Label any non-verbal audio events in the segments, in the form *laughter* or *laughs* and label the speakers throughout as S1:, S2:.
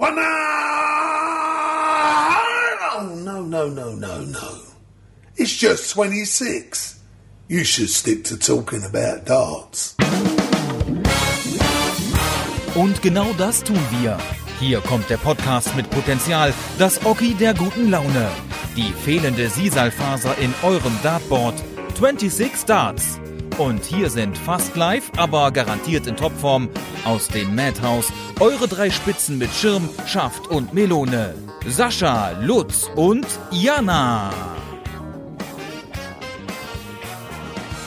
S1: No! Oh, no, no, no, no, no. It's just 26. You should stick to talking about darts.
S2: Und genau das tun wir. Hier kommt der Podcast mit Potenzial, das Oki der guten Laune. Die fehlende Sisalfaser in eurem Dartboard. 26 Darts. Und hier sind fast live, aber garantiert in Topform aus dem Madhouse eure drei Spitzen mit Schirm, Schaft und Melone. Sascha, Lutz und Jana.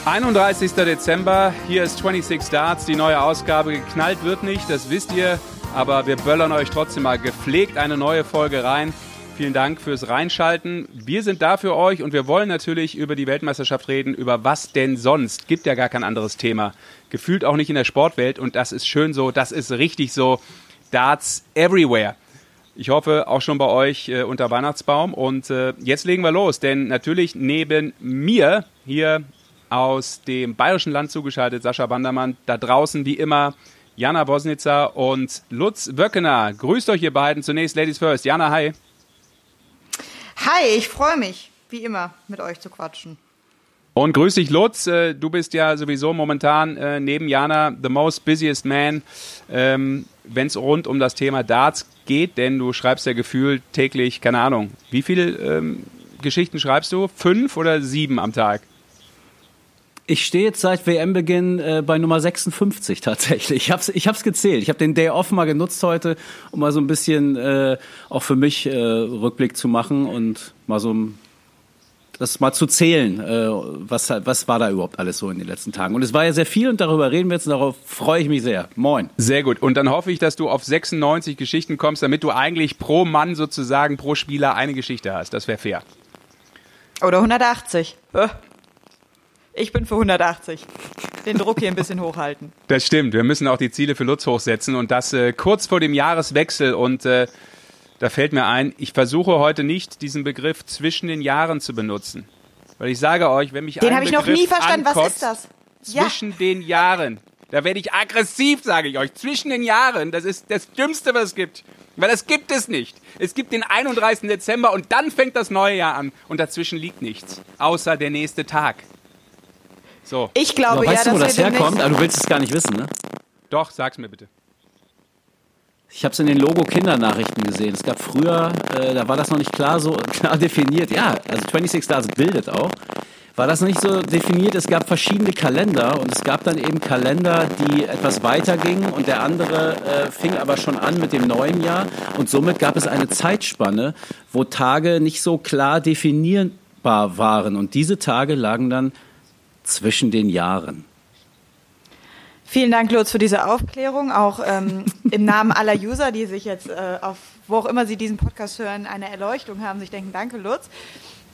S3: 31. Dezember, hier ist 26 Darts, die neue Ausgabe. Geknallt wird nicht, das wisst ihr, aber wir böllern euch trotzdem mal gepflegt eine neue Folge rein. Vielen Dank fürs Reinschalten. Wir sind da für euch und wir wollen natürlich über die Weltmeisterschaft reden. Über was denn sonst? Gibt ja gar kein anderes Thema. Gefühlt auch nicht in der Sportwelt und das ist schön so, das ist richtig so. Darts everywhere. Ich hoffe auch schon bei euch äh, unter Weihnachtsbaum. Und äh, jetzt legen wir los, denn natürlich neben mir hier aus dem bayerischen Land zugeschaltet, Sascha Bandermann, da draußen wie immer Jana Bosnitzer und Lutz Wöckener. Grüßt euch ihr beiden. Zunächst Ladies First. Jana, hi.
S4: Hi, ich freue mich, wie immer, mit euch zu quatschen.
S3: Und grüß dich, Lutz. Äh, du bist ja sowieso momentan äh, neben Jana the most busiest man, ähm, wenn es rund um das Thema Darts geht, denn du schreibst ja gefühlt täglich, keine Ahnung, wie viele ähm, Geschichten schreibst du? Fünf oder sieben am Tag?
S5: Ich stehe jetzt seit WM-Beginn äh, bei Nummer 56 *laughs* tatsächlich. Ich hab's, ich hab's gezählt. Ich habe den Day Off mal genutzt heute, um mal so ein bisschen äh, auch für mich äh, Rückblick zu machen und mal so das mal zu zählen, äh, was, was war da überhaupt alles so in den letzten Tagen. Und es war ja sehr viel und darüber reden wir jetzt und darauf freue ich mich sehr. Moin.
S3: Sehr gut. Und dann hoffe ich, dass du auf 96 Geschichten kommst, damit du eigentlich pro Mann sozusagen, pro Spieler eine Geschichte hast. Das wäre fair.
S4: Oder 180. Ich bin für 180. Den Druck hier ein bisschen hochhalten. *laughs*
S3: Das stimmt. Wir müssen auch die Ziele für Lutz hochsetzen und das äh, kurz vor dem Jahreswechsel. Und äh, da fällt mir ein, ich versuche heute nicht diesen Begriff zwischen den Jahren zu benutzen. Weil ich sage euch, wenn mich
S4: Den
S3: habe
S4: ich noch nie verstanden. Was ist das?
S3: Zwischen ja. den Jahren. Da werde ich aggressiv, sage ich euch. Zwischen den Jahren. Das ist das Dümmste, was es gibt. Weil das gibt es nicht. Es gibt den 31. Dezember und dann fängt das neue Jahr an. Und dazwischen liegt nichts. Außer der nächste Tag. So.
S4: Ich glaube,
S5: Aber weißt
S4: ja,
S5: du, wo das herkommt? Aber du willst es gar nicht wissen, ne?
S3: Doch, sag's mir bitte.
S5: Ich habe es in den Logo-Kindernachrichten gesehen. Es gab früher, äh, da war das noch nicht klar so *laughs* klar definiert. Ja, also 26 Stars bildet auch. War das noch nicht so definiert? Es gab verschiedene Kalender und es gab dann eben Kalender, die etwas weiter gingen und der andere äh, fing aber schon an mit dem neuen Jahr und somit gab es eine Zeitspanne, wo Tage nicht so klar definierbar waren und diese Tage lagen dann zwischen den Jahren.
S4: Vielen Dank, Lutz, für diese Aufklärung. Auch ähm, *laughs* im Namen aller User, die sich jetzt äh, auf wo auch immer sie diesen Podcast hören, eine Erleuchtung haben, sich denken, danke, Lutz.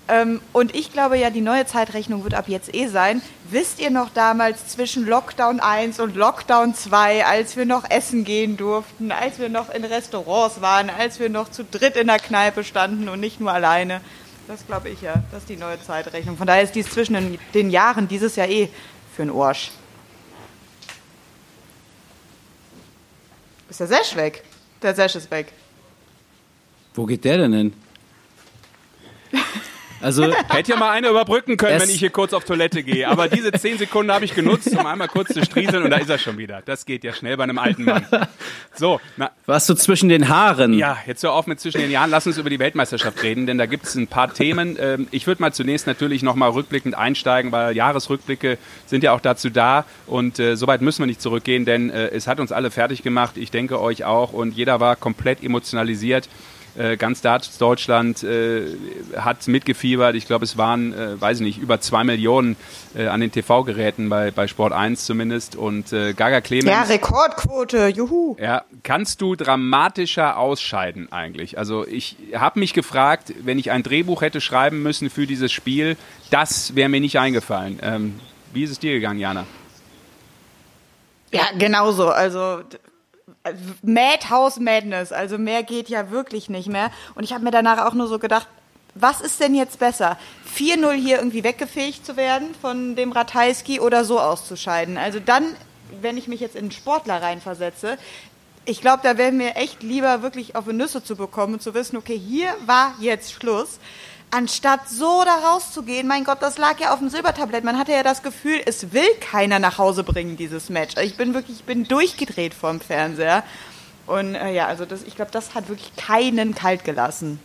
S4: Ähm, und ich glaube ja, die neue Zeitrechnung wird ab jetzt eh sein. Wisst ihr noch damals zwischen Lockdown 1 und Lockdown 2, als wir noch essen gehen durften, als wir noch in Restaurants waren, als wir noch zu dritt in der Kneipe standen und nicht nur alleine? Das glaube ich ja. Das ist die neue Zeitrechnung. Von daher ist dies zwischen den Jahren dieses Jahr eh für einen Orsch. Ist der Sesh weg? Der Sesh ist weg.
S5: Wo geht der denn hin? *laughs*
S3: Also hätte ja mal eine überbrücken können, wenn ich hier kurz auf Toilette gehe. Aber diese zehn Sekunden habe ich genutzt, um einmal kurz zu strieseln und da ist er schon wieder. Das geht ja schnell bei einem alten Mann. So,
S5: na, warst du zwischen den Haaren?
S3: Ja, jetzt hör auf mit zwischen den Jahren. Lass uns über die Weltmeisterschaft reden, denn da gibt es ein paar Themen. Ähm, ich würde mal zunächst natürlich nochmal rückblickend einsteigen, weil Jahresrückblicke sind ja auch dazu da und äh, soweit müssen wir nicht zurückgehen, denn äh, es hat uns alle fertig gemacht. Ich denke euch auch und jeder war komplett emotionalisiert. Äh, ganz Deutschland äh, hat mitgefiebert. Ich glaube, es waren, äh, weiß ich nicht, über zwei Millionen äh, an den TV-Geräten bei, bei Sport 1 zumindest. Und äh, Gaga Clemens.
S4: Ja, Rekordquote, juhu.
S3: Ja, kannst du dramatischer ausscheiden eigentlich? Also ich habe mich gefragt, wenn ich ein Drehbuch hätte schreiben müssen für dieses Spiel, das wäre mir nicht eingefallen. Ähm, wie ist es dir gegangen, Jana?
S4: Ja, genauso. Also Madhouse Madness, also mehr geht ja wirklich nicht mehr. Und ich habe mir danach auch nur so gedacht, was ist denn jetzt besser? 4-0 hier irgendwie weggefegt zu werden von dem Ratajski oder so auszuscheiden? Also dann, wenn ich mich jetzt in einen Sportler reinversetze, ich glaube, da wäre mir echt lieber wirklich auf die Nüsse zu bekommen und zu wissen, okay, hier war jetzt Schluss. Anstatt so da rauszugehen, mein Gott, das lag ja auf dem Silbertablett. Man hatte ja das Gefühl, es will keiner nach Hause bringen, dieses Match. Ich bin wirklich, ich bin durchgedreht vorm Fernseher. Und äh, ja, also das, ich glaube, das hat wirklich keinen kalt gelassen.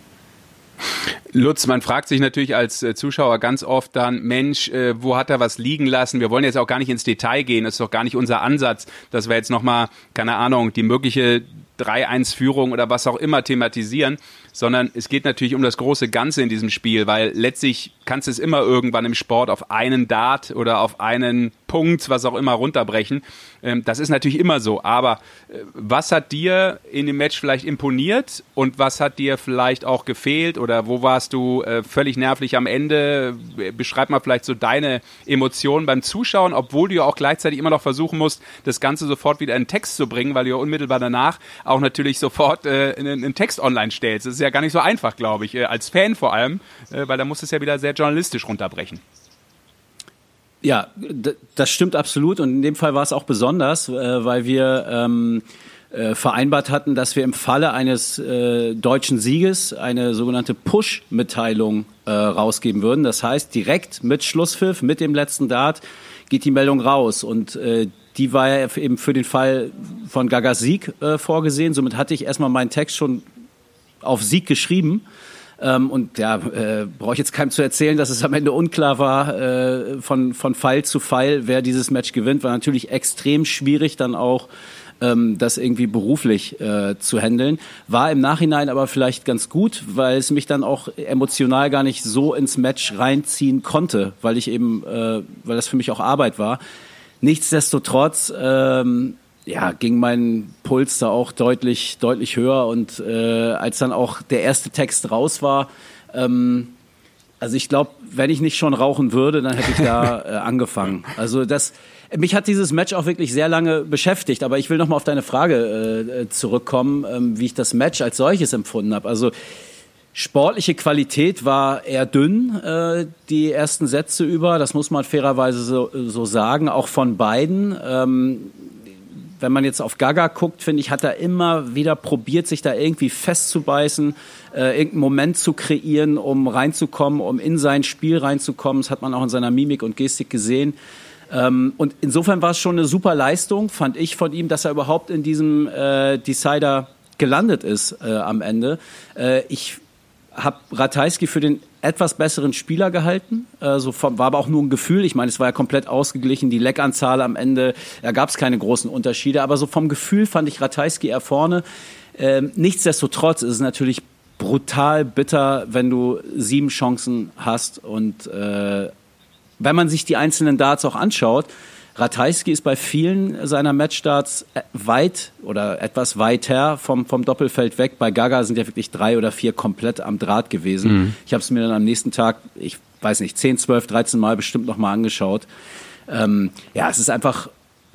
S3: Lutz, man fragt sich natürlich als äh, Zuschauer ganz oft dann, Mensch, äh, wo hat er was liegen lassen? Wir wollen jetzt auch gar nicht ins Detail gehen, das ist doch gar nicht unser Ansatz, dass wir jetzt nochmal, keine Ahnung, die mögliche 3-1-Führung oder was auch immer thematisieren, sondern es geht natürlich um das große Ganze in diesem Spiel, weil letztlich kannst du es immer irgendwann im Sport auf einen Dart oder auf einen Punkt, was auch immer, runterbrechen. Ähm, das ist natürlich immer so. Aber äh, was hat dir in dem Match vielleicht imponiert und was hat dir vielleicht auch gefehlt oder wo warst du äh, völlig nervlich am Ende? Beschreib mal vielleicht so deine Emotionen beim Zuschauen, obwohl du ja auch gleichzeitig immer noch versuchen musst, das Ganze sofort wieder in Text zu bringen, weil du ja unmittelbar danach auch natürlich sofort äh, einen Text online stellst. Das ist ja gar nicht so einfach, glaube ich, als Fan vor allem, weil da musst du es ja wieder sehr journalistisch runterbrechen.
S5: Ja, das stimmt absolut und in dem Fall war es auch besonders, äh, weil wir ähm, äh, vereinbart hatten, dass wir im Falle eines äh, deutschen Sieges eine sogenannte Push-Mitteilung äh, rausgeben würden. Das heißt, direkt mit Schlusspfiff, mit dem letzten Dart geht die Meldung raus und äh, die war ja eben für den Fall von Gagas Sieg äh, vorgesehen. Somit hatte ich erstmal meinen Text schon auf Sieg geschrieben ähm, und ja, äh, brauche ich jetzt keinem zu erzählen, dass es am Ende unklar war äh, von, von Fall zu Fall, wer dieses Match gewinnt. War natürlich extrem schwierig dann auch ähm, das irgendwie beruflich äh, zu handeln. War im Nachhinein aber vielleicht ganz gut, weil es mich dann auch emotional gar nicht so ins Match reinziehen konnte, weil ich eben, äh, weil das für mich auch Arbeit war. Nichtsdestotrotz ähm, ja, ging mein Puls da auch deutlich, deutlich höher. Und äh, als dann auch der erste Text raus war, ähm, also ich glaube, wenn ich nicht schon rauchen würde, dann hätte ich da *laughs* äh, angefangen. Also das, mich hat dieses Match auch wirklich sehr lange beschäftigt. Aber ich will noch mal auf deine Frage äh, zurückkommen, ähm, wie ich das Match als solches empfunden habe. Also Sportliche Qualität war eher dünn, äh, die ersten Sätze über. Das muss man fairerweise so, so sagen, auch von beiden. Ähm, wenn man jetzt auf Gaga guckt, finde ich, hat er immer wieder probiert, sich da irgendwie festzubeißen, äh, irgendeinen Moment zu kreieren, um reinzukommen, um in sein Spiel reinzukommen. Das hat man auch in seiner Mimik und Gestik gesehen. Ähm, und insofern war es schon eine super Leistung, fand ich von ihm, dass er überhaupt in diesem äh, Decider gelandet ist äh, am Ende. Äh, ich habe Ratajski für den etwas besseren Spieler gehalten. Also war aber auch nur ein Gefühl. Ich meine, es war ja komplett ausgeglichen. Die Leckanzahl am Ende, da gab es keine großen Unterschiede. Aber so vom Gefühl fand ich Ratajski eher vorne. Ähm, nichtsdestotrotz ist es natürlich brutal bitter, wenn du sieben Chancen hast. Und äh, wenn man sich die einzelnen Darts auch anschaut, Ratajski ist bei vielen seiner Matchstarts äh, weit oder etwas weiter vom, vom Doppelfeld weg. Bei Gaga sind ja wirklich drei oder vier komplett am Draht gewesen. Mhm. Ich habe es mir dann am nächsten Tag, ich weiß nicht, 10, 12, 13 Mal bestimmt nochmal angeschaut. Ähm, ja, es ist einfach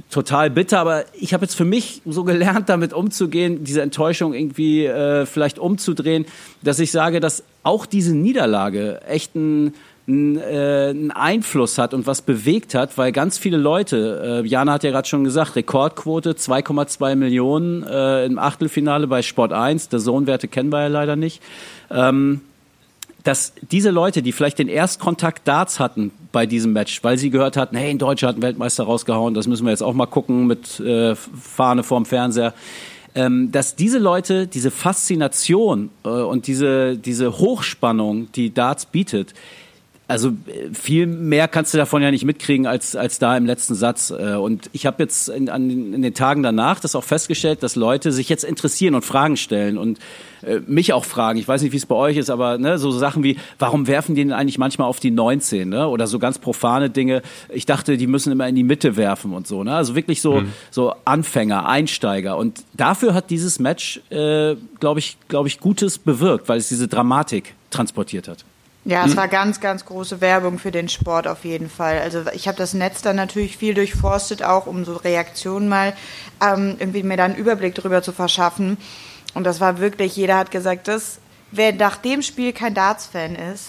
S5: total bitter, aber ich habe jetzt für mich so gelernt, damit umzugehen, diese Enttäuschung irgendwie äh, vielleicht umzudrehen, dass ich sage, dass auch diese Niederlage echt ein äh, einen Einfluss hat und was bewegt hat, weil ganz viele Leute, äh, Jana hat ja gerade schon gesagt, Rekordquote 2,2 Millionen äh, im Achtelfinale bei Sport 1, der Sohnwerte kennen wir ja leider nicht. Ähm, dass diese Leute, die vielleicht den Erstkontakt Darts hatten bei diesem Match, weil sie gehört hatten, hey, ein Deutscher hat einen Weltmeister rausgehauen, das müssen wir jetzt auch mal gucken mit äh, Fahne vorm Fernseher, ähm, dass diese Leute diese Faszination äh, und diese, diese Hochspannung, die Darts bietet, also äh, viel mehr kannst du davon ja nicht mitkriegen als, als da im letzten Satz. Äh, und ich habe jetzt in, an, in den Tagen danach das auch festgestellt, dass Leute sich jetzt interessieren und Fragen stellen und äh, mich auch fragen. Ich weiß nicht, wie es bei euch ist, aber ne, so Sachen wie, warum werfen die denn eigentlich manchmal auf die 19? Ne? Oder so ganz profane Dinge. Ich dachte, die müssen immer in die Mitte werfen und so. Ne? Also wirklich so, mhm. so Anfänger, Einsteiger. Und dafür hat dieses Match, äh, glaube ich, glaube ich, Gutes bewirkt, weil es diese Dramatik transportiert hat.
S4: Ja, es hm? war ganz, ganz große Werbung für den Sport auf jeden Fall. Also ich habe das Netz dann natürlich viel durchforstet, auch um so Reaktionen mal ähm, irgendwie mir da einen Überblick drüber zu verschaffen. Und das war wirklich, jeder hat gesagt, dass wer nach dem Spiel kein Darts-Fan ist,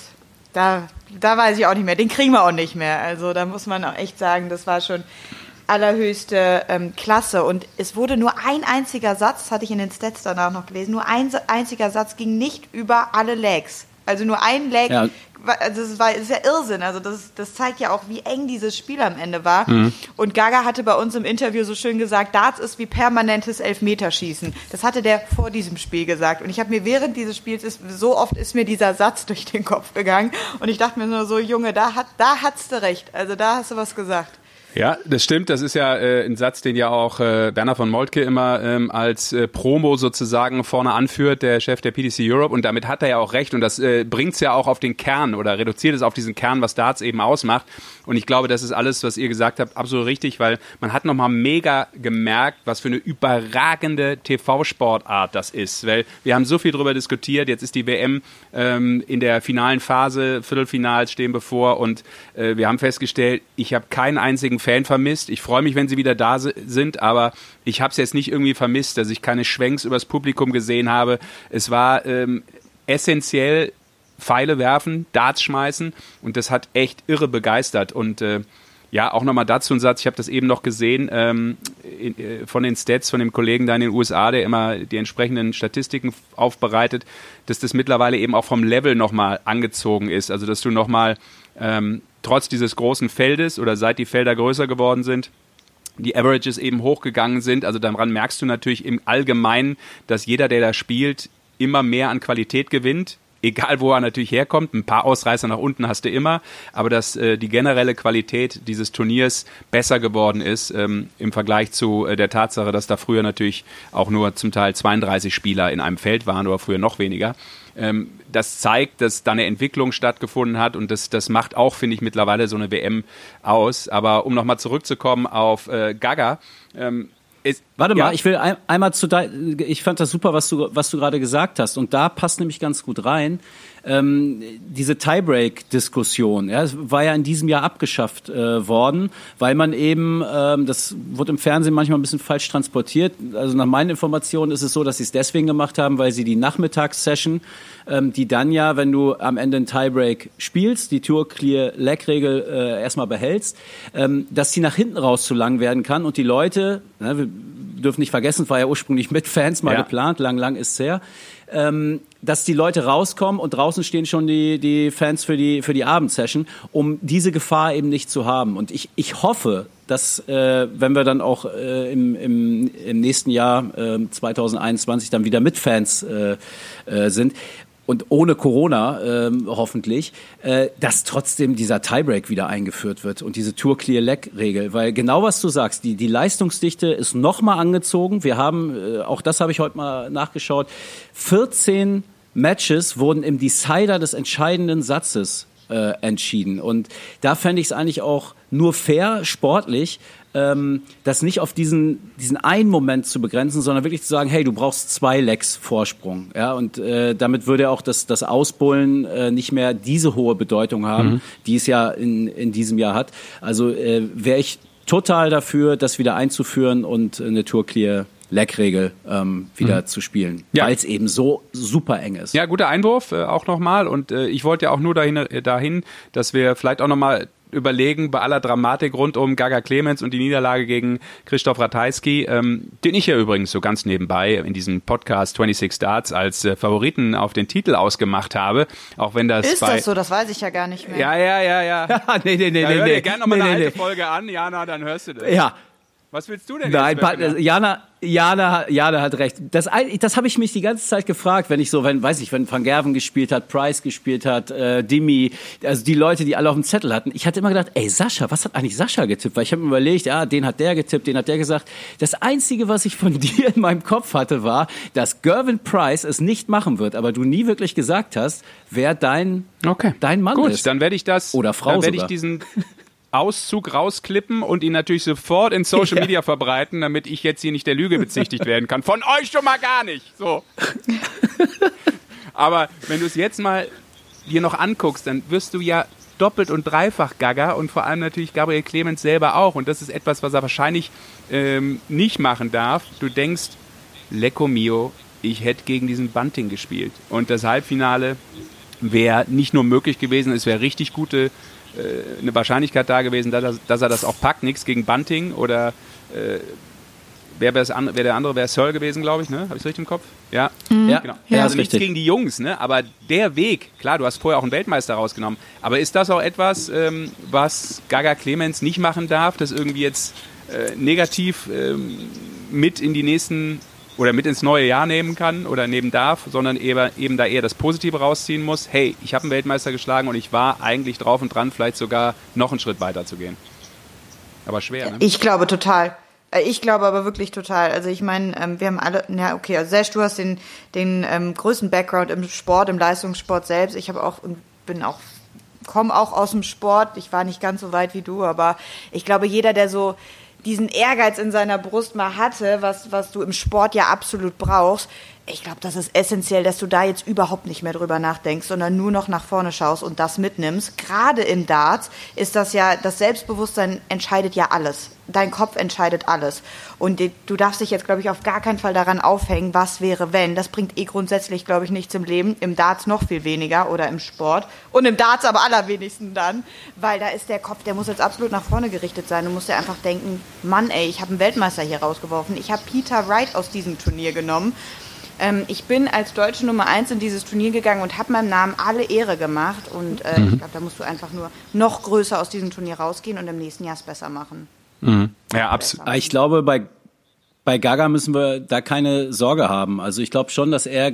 S4: da, da weiß ich auch nicht mehr, den kriegen wir auch nicht mehr. Also da muss man auch echt sagen, das war schon allerhöchste ähm, Klasse. Und es wurde nur ein einziger Satz, das hatte ich in den Stats danach noch gelesen, nur ein einziger Satz ging nicht über alle Legs. Also nur ein Leg
S5: Ja.
S4: also das, war, das ist ja Irrsinn. Also das, das zeigt ja auch, wie eng dieses Spiel am Ende war. Und Gaga hatte bei uns im Interview so schön gesagt, Darts ist wie permanentes Elfmeterschießen. Das hatte der vor diesem Spiel gesagt. Und ich habe mir während dieses Spiels, ist, so oft ist mir dieser Satz *laughs* durch den Kopf gegangen. Und ich dachte mir nur so, Junge, da, hat, da hat's du recht. Also da hast du was gesagt.
S3: Ja, das stimmt. Das ist ja äh, ein Satz, den ja auch äh, Werner von Moltke immer ähm, als äh, Promo sozusagen vorne anführt, der Chef der PDC Europe. Und damit hat er ja auch recht. Und das äh, bringt's ja auch auf den Kern oder reduziert es auf diesen Kern, was Darts eben ausmacht. Und ich glaube, das ist alles, was ihr gesagt habt, absolut richtig, weil man hat nochmal mega gemerkt, was für eine überragende TV-Sportart das ist. Weil wir haben so viel drüber diskutiert. Jetzt ist die WM ähm, in der finalen Phase, Viertelfinals stehen bevor. Und äh, wir haben festgestellt, ich habe keinen einzigen Fan vermisst. Ich freue mich, wenn sie wieder da si- sind, aber ich habe es jetzt nicht irgendwie vermisst, dass ich keine Schwenks übers Publikum gesehen habe. Es war ähm, essentiell Pfeile werfen, Darts schmeißen und das hat echt irre begeistert und äh, ja, auch nochmal dazu ein Satz, ich habe das eben noch gesehen ähm, in, äh, von den Stats von dem Kollegen da in den USA, der immer die entsprechenden Statistiken aufbereitet, dass das mittlerweile eben auch vom Level nochmal angezogen ist. Also dass du nochmal ähm, trotz dieses großen Feldes oder seit die Felder größer geworden sind, die Averages eben hochgegangen sind. Also daran merkst du natürlich im Allgemeinen, dass jeder, der da spielt, immer mehr an Qualität gewinnt. Egal, wo er natürlich herkommt, ein paar Ausreißer nach unten hast du immer, aber dass äh, die generelle Qualität dieses Turniers besser geworden ist ähm, im Vergleich zu äh, der Tatsache, dass da früher natürlich auch nur zum Teil 32 Spieler in einem Feld waren oder früher noch weniger. Ähm, das zeigt, dass da eine Entwicklung stattgefunden hat und das, das macht auch, finde ich, mittlerweile so eine WM aus. Aber um nochmal zurückzukommen auf äh, Gaga, ähm, ist,
S5: Warte
S3: ja,
S5: mal, ich will ein, einmal zu dein, ich fand das super, was du, was du gerade gesagt hast. Und da passt nämlich ganz gut rein. Ähm, diese Tiebreak-Diskussion, ja, war ja in diesem Jahr abgeschafft äh, worden, weil man eben, ähm, das wurde im Fernsehen manchmal ein bisschen falsch transportiert. Also nach meinen Informationen ist es so, dass sie es deswegen gemacht haben, weil sie die Nachmittagssession, ähm, die dann ja, wenn du am Ende einen Tiebreak spielst, die Tour Clear Leg Regel äh, erstmal behältst, ähm, dass die nach hinten raus zu lang werden kann und die Leute, ne, wir dürfen nicht vergessen, es war ja ursprünglich mit Fans mal
S3: Ja.
S5: geplant, lang, lang ist's her, ähm, dass die Leute rauskommen und draußen stehen schon die, die Fans für die, für die Abendsession, um diese Gefahr eben nicht zu haben. Und ich, ich hoffe, dass, äh, wenn wir dann auch äh, im, im, im nächsten Jahr äh, 2021 dann wieder mit Fans äh, äh, sind, und ohne Corona ähm, hoffentlich, äh, dass trotzdem dieser Tiebreak wieder eingeführt wird und diese Tour Clear Leg Regel, weil genau was du sagst, die die Leistungsdichte ist nochmal angezogen. Wir haben, äh, auch das habe ich heute mal nachgeschaut, 14 Matches wurden im Decider des entscheidenden Satzes äh, entschieden und da fände ich es eigentlich auch nur fair, sportlich, ähm, das nicht auf diesen, diesen einen Moment zu begrenzen, sondern wirklich zu sagen, hey, du brauchst zwei Lecks Vorsprung. Ja, und äh, damit würde auch das, das Ausbullen äh, nicht mehr diese hohe Bedeutung haben, die es ja in, in diesem Jahr hat. Also äh, wäre ich total dafür, das wieder einzuführen und eine Tour Clear Leg-Regel ähm, wieder zu spielen,
S3: Ja.
S5: weil es eben so super eng ist.
S3: Ja, guter Einwurf äh, auch nochmal. Und äh, ich wollte ja auch nur dahin, äh, dahin dass wir vielleicht auch nochmal überlegen, bei aller Dramatik rund um Gaga Clemens und die Niederlage gegen Christoph Ratajski, ähm, den ich ja übrigens so ganz nebenbei in diesem Podcast 26 Starts als äh, Favoriten auf den Titel ausgemacht habe, auch wenn das
S4: Ist
S3: bei...
S4: das so? Das weiß ich ja gar nicht mehr.
S3: Ja, ja, ja, ja. *laughs*
S5: nee, nee, nee,
S3: ja
S5: nee,
S3: hör
S5: nee.
S3: dir gerne nochmal
S5: nee,
S3: eine
S5: nee,
S3: alte
S5: nee.
S3: Folge an, Jana, dann hörst du das.
S5: Ja,
S3: Was willst du denn
S5: Nein,
S3: jetzt?
S5: Jana, Jana, Jana hat recht. Das, ein- das habe ich mich die ganze Zeit gefragt, wenn ich so, wenn, weiß ich, wenn Van Gerven gespielt hat, Price gespielt hat, äh, Dimi, also die Leute, die alle auf dem Zettel hatten. Ich hatte immer gedacht, ey Sascha, was hat eigentlich Sascha getippt? Weil ich habe mir überlegt, ja, den hat der getippt, den hat der gesagt. Das Einzige, was ich von *laughs* dir in meinem Kopf hatte, war, dass Gervin Price es nicht machen wird, aber du nie wirklich gesagt hast, wer dein,
S3: Okay.
S5: dein Mann
S3: Gut,
S5: ist.
S3: dann werde ich das.
S5: Oder Frau
S3: Dann werde ich diesen *laughs* Auszug rausklippen und ihn natürlich sofort in Social *laughs*
S5: Ja.
S3: Media verbreiten, damit ich jetzt hier nicht der Lüge bezichtigt werden kann. Von euch schon mal gar nicht. So. *laughs* Aber wenn du es jetzt mal dir noch anguckst, dann wirst du ja doppelt und dreifach Gaga und vor allem natürlich Gabriel Clemens selber auch. Und das ist etwas, was er wahrscheinlich ähm, nicht machen darf. Du denkst, Lecco mio, ich hätte gegen diesen Bunting gespielt. Und das Halbfinale wäre nicht nur möglich gewesen, es wäre richtig gute äh, eine Wahrscheinlichkeit da gewesen, dass er, dass er das auch packt. Nichts gegen Bunting oder äh, wer wäre wär der andere? Wäre Searle gewesen, glaube ich, ne? Habe ich richtig im Kopf? Ja.
S5: Mhm. Ja,
S3: genau.
S5: ja,
S3: also nichts
S5: richtig.
S3: gegen die Jungs, ne? Aber der Weg, klar, du hast vorher auch einen Weltmeister rausgenommen. Aber ist das auch etwas, ähm, was Gaga Clemens nicht machen darf, das irgendwie jetzt äh, negativ ähm, mit in die nächsten oder mit ins neue Jahr nehmen kann oder nehmen darf, sondern eben, eben da eher das Positive rausziehen muss. Hey, ich habe einen Weltmeister geschlagen und ich war eigentlich drauf und dran, vielleicht sogar noch einen Schritt weiter zu gehen. Aber schwer, ne?
S4: Ich glaube total. Äh, Ich glaube aber wirklich total. Also ich meine, ähm, wir haben alle, ja okay, also Sesh, du hast den, den ähm, größten Background im Sport, im Leistungssport selbst. Ich habe auch, bin auch, komme auch aus dem Sport. Ich war nicht ganz so weit wie du, aber ich glaube, jeder, der so diesen Ehrgeiz in seiner Brust mal hatte, was, was du im Sport ja absolut brauchst, ich glaube, das ist essentiell, dass du da jetzt überhaupt nicht mehr drüber nachdenkst, sondern nur noch nach vorne schaust und das mitnimmst. Gerade im Darts ist das ja, das Selbstbewusstsein entscheidet ja alles. Dein Kopf entscheidet alles. Und du darfst dich jetzt, glaube ich, auf gar keinen Fall daran aufhängen, was wäre, wenn. Das bringt eh grundsätzlich, glaube ich, nichts im Leben. Im Darts noch viel weniger oder im Sport. Und im Darts aber allerwenigsten dann. Weil da ist der Kopf, der muss jetzt absolut nach vorne gerichtet sein. Du musst dir einfach denken, Mann, ey, ich habe einen Weltmeister hier rausgeworfen. Ich habe Peter Wright aus diesem Turnier genommen. Ähm, ich bin als deutsche Nummer eins in dieses Turnier gegangen und habe meinem Namen alle Ehre gemacht. Und äh, ich glaube, da musst du einfach nur noch größer aus diesem Turnier rausgehen und im nächsten Jahr es besser machen.
S3: Ja, absolut.
S5: Ich glaube, bei, bei Gaga müssen wir da keine Sorge haben. Also ich glaube schon, dass er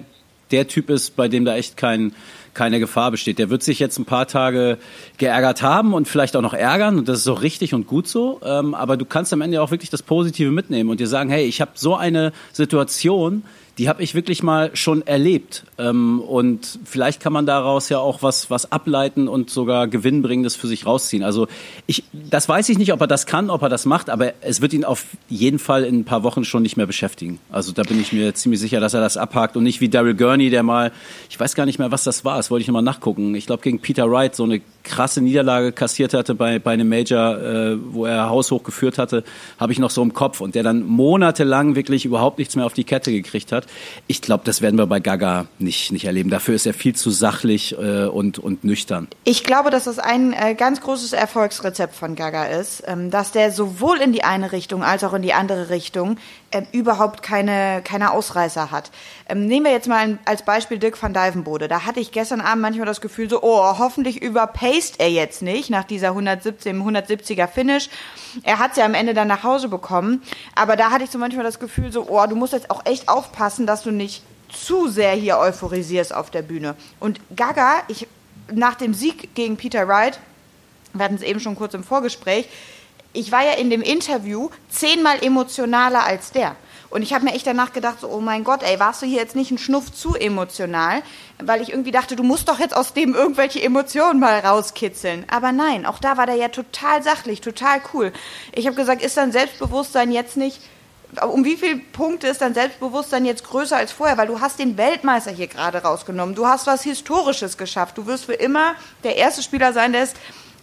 S5: der Typ ist, bei dem da echt kein, keine Gefahr besteht. Der wird sich jetzt ein paar Tage geärgert haben und vielleicht auch noch ärgern und das ist auch richtig und gut so. Ähm, aber du kannst am Ende auch wirklich das Positive mitnehmen und dir sagen, hey, ich habe so eine Situation, die habe ich wirklich mal schon erlebt. Ähm, und vielleicht kann man daraus ja auch was, was ableiten und sogar Gewinnbringendes für sich rausziehen. Also ich, das weiß ich nicht, ob er das kann, ob er das macht, aber es wird ihn auf jeden Fall in ein paar Wochen schon nicht mehr beschäftigen. Also da bin ich mir ziemlich sicher, dass er das abhakt und nicht wie Daryl Gurney, der mal, ich weiß gar nicht mehr, was das war, das wollte ich nochmal nachgucken. Ich glaube, gegen Peter Wright so eine krasse Niederlage kassiert hatte bei, bei einem Major, äh, wo er haushoch geführt hatte, habe ich noch so im Kopf und der dann monatelang wirklich überhaupt nichts mehr auf die Kette gekriegt hat. Ich glaube, das werden wir bei Gaga nicht, nicht erleben. Dafür ist er viel zu sachlich äh, und, und nüchtern.
S4: Ich glaube, dass das ein äh, ganz großes Erfolgsrezept von Gaga ist, ähm, dass der sowohl in die eine Richtung als auch in die andere Richtung ähm, überhaupt keine, keine Ausreißer hat. Ähm, nehmen wir jetzt mal ein, als Beispiel Dirk van Dijvenbode. Da hatte ich gestern Abend manchmal das Gefühl so, oh, hoffentlich überpaced er jetzt nicht nach dieser 117, 170er Finish. Er hat sie am Ende dann nach Hause bekommen. Aber da hatte ich so manchmal das Gefühl so, oh, du musst jetzt auch echt aufpassen, dass du nicht zu sehr hier euphorisierst auf der Bühne. Und Gaga, ich, nach dem Sieg gegen Peter Wright, wir hatten es eben schon kurz im Vorgespräch, ich war ja in dem Interview zehnmal emotionaler als der. Und ich habe mir echt danach gedacht, so, oh mein Gott, ey, warst du hier jetzt nicht ein Schnuff zu emotional? Weil ich irgendwie dachte, du musst doch jetzt aus dem irgendwelche Emotionen mal rauskitzeln. Aber nein, auch da war der ja total sachlich, total cool. Ich habe gesagt, ist dein Selbstbewusstsein jetzt nicht, um wie viele Punkte ist dein Selbstbewusstsein jetzt größer als vorher? Weil du hast den Weltmeister hier gerade rausgenommen. Du hast was Historisches geschafft. Du wirst für immer der erste Spieler sein, der es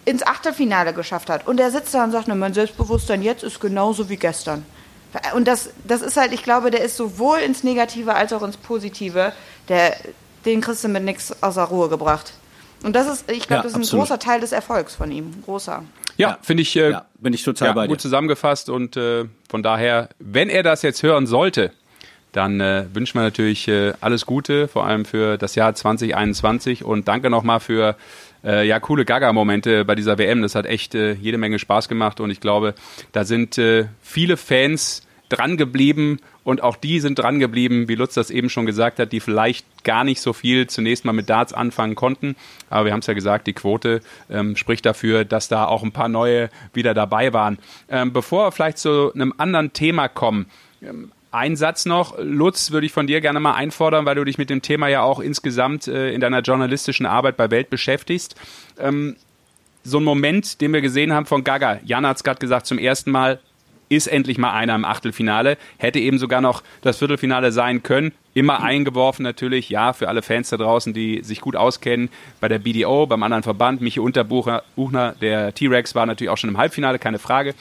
S4: ins Achtelfinale geschafft hat. Und er sitzt da und sagt, ne, mein Selbstbewusstsein jetzt ist genauso wie gestern. Und das, das ist halt, ich glaube, der ist sowohl ins Negative als auch ins Positive, der, den kriegst du mit nichts außer Ruhe gebracht. Und das ist, ich glaube,
S5: Ja,
S4: das ist ein
S5: absolut.
S4: großer Teil des Erfolgs von ihm. Großer.
S3: Ja,
S5: Ja.
S3: finde ich äh,
S5: Ja, bin ich total
S3: ja,
S5: bei dir.
S3: gut zusammengefasst und äh, von daher, wenn er das jetzt hören sollte, dann äh, wünschen wir natürlich äh, alles Gute, vor allem für das Jahr 2021 und danke nochmal für äh, ja coole Gaga-Momente bei dieser WM. Das hat echt äh, jede Menge Spaß gemacht und ich glaube, da sind äh, viele Fans dran geblieben und auch die sind dran geblieben, wie Lutz das eben schon gesagt hat, die vielleicht gar nicht so viel zunächst mal mit Darts anfangen konnten. Aber wir haben es ja gesagt, die Quote ähm, spricht dafür, dass da auch ein paar neue wieder dabei waren. Ähm, bevor wir vielleicht zu einem anderen Thema kommen, ähm, ein Satz noch, Lutz, würde ich von dir gerne mal einfordern, weil du dich mit dem Thema ja auch insgesamt äh, in deiner journalistischen Arbeit bei Welt beschäftigst. Ähm, so ein Moment, den wir gesehen haben von Gaga. Jan hat es gerade gesagt, zum ersten Mal ist endlich mal einer im Achtelfinale. Hätte eben sogar noch das Viertelfinale sein können. Immer eingeworfen natürlich, ja, für alle Fans da draußen, die sich gut auskennen. Bei der BDO, beim anderen Verband, Michi Unterbuchner, Buchner, der T-Rex war natürlich auch schon im Halbfinale, keine Frage.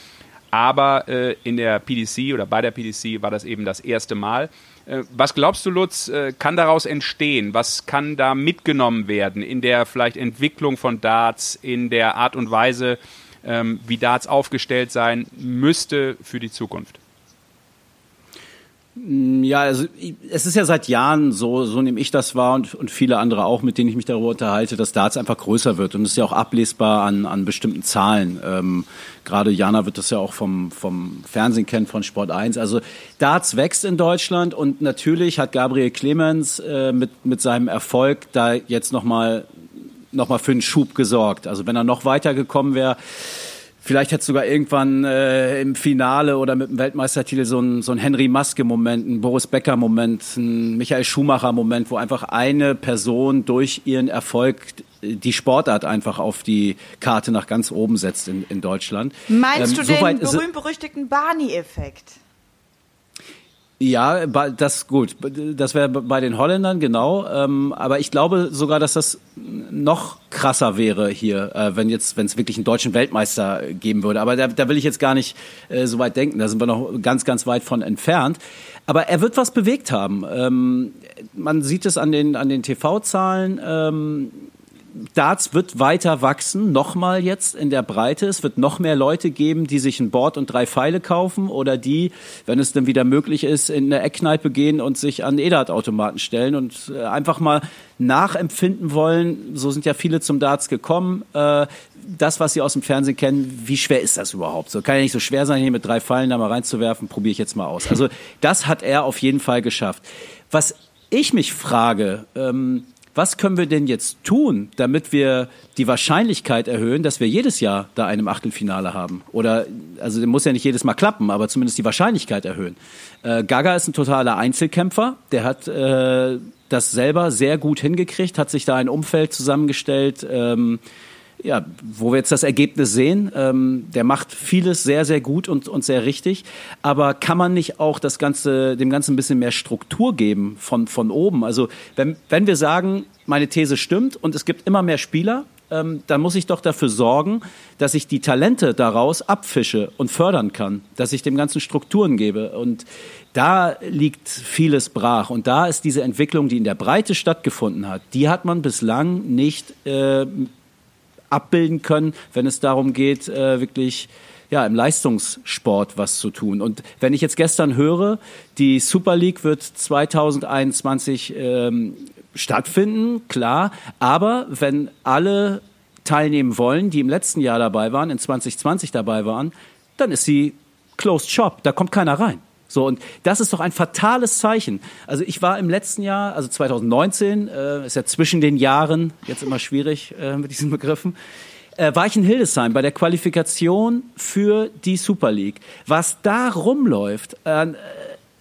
S3: Aber äh, in der PDC oder bei der PDC war das eben das erste Mal. Äh, was glaubst du, Lutz, äh, kann daraus entstehen? Was kann da mitgenommen werden in der vielleicht Entwicklung von Darts, in der Art und Weise, ähm, wie Darts aufgestellt sein müsste für die Zukunft?
S5: Mm, ja, also es ist ja seit Jahren so, so nehme ich das wahr und, und viele andere auch, mit denen ich mich darüber unterhalte, dass Darts einfach größer wird und es ist ja auch ablesbar an, an bestimmten Zahlen. Ähm, Gerade Jana wird das ja auch vom, vom Fernsehen kennen, von Sport 1. Also Darts wächst in Deutschland und natürlich hat Gabriel Clemens äh, mit, mit seinem Erfolg da jetzt nochmal noch mal für einen Schub gesorgt. Also wenn er noch weiter gekommen wäre, Vielleicht hätte sogar irgendwann äh, im Finale oder mit dem Weltmeistertitel so ein, so ein Henry Maske-Moment, ein Boris Becker-Moment, ein Michael Schumacher-Moment, wo einfach eine Person durch ihren Erfolg die Sportart einfach auf die Karte nach ganz oben setzt in, in Deutschland.
S4: Meinst ähm, du den berühmt-berüchtigten Barney-Effekt?
S5: Ja, das gut. Das wäre bei den Holländern genau. Ähm, aber ich glaube sogar, dass das noch krasser wäre hier, äh, wenn jetzt, wenn es wirklich einen deutschen Weltmeister geben würde. Aber da, da will ich jetzt gar nicht äh, so weit denken. Da sind wir noch ganz, ganz weit von entfernt. Aber er wird was bewegt haben. Ähm, man sieht es an den an den TV-Zahlen. Darts wird weiter wachsen, nochmal jetzt in der Breite. Es wird noch mehr Leute geben, die sich ein Board und drei Pfeile kaufen oder die, wenn es dann wieder möglich ist, in eine Eckkneipe gehen und sich an EDAT-Automaten stellen und äh, einfach mal nachempfinden wollen. So sind ja viele zum Darts gekommen. Äh, das, was sie aus dem Fernsehen kennen, wie schwer ist das überhaupt? So kann ja nicht so schwer sein, hier mit drei Pfeilen da mal reinzuwerfen. Probiere ich jetzt mal aus. Also das hat er auf jeden Fall geschafft. Was ich mich frage, ähm, was können wir denn jetzt tun, damit wir die Wahrscheinlichkeit erhöhen, dass wir jedes Jahr da einem Achtelfinale haben? Oder, also muss ja nicht jedes Mal klappen, aber zumindest die Wahrscheinlichkeit erhöhen. Äh, Gaga ist ein totaler Einzelkämpfer, der hat äh, das selber sehr gut hingekriegt, hat sich da ein Umfeld zusammengestellt, ähm, ja, wo wir jetzt das Ergebnis sehen, ähm, der macht vieles sehr, sehr gut und, und sehr richtig. Aber kann man nicht auch das Ganze, dem Ganzen ein bisschen mehr Struktur geben von, von oben? Also wenn, wenn wir sagen, meine These stimmt und es gibt immer mehr Spieler, ähm, dann muss ich doch dafür sorgen, dass ich die Talente daraus abfische und fördern kann, dass ich dem Ganzen Strukturen gebe. Und da liegt vieles brach. Und da ist diese Entwicklung, die in der Breite stattgefunden hat, die hat man bislang nicht äh, abbilden können, wenn es darum geht, äh, wirklich ja, im Leistungssport was zu tun. Und wenn ich jetzt gestern höre, die Super League wird 2021 ähm, stattfinden, klar, aber wenn alle teilnehmen wollen, die im letzten Jahr dabei waren, in 2020 dabei waren, dann ist sie closed shop, da kommt keiner rein. So, und das ist doch ein fatales Zeichen. Also ich war im letzten Jahr, also 2019, äh, ist ja zwischen den Jahren, jetzt immer schwierig äh, mit diesen Begriffen, äh, war ich in Hildesheim bei der Qualifikation für die Super League. Was da rumläuft, äh,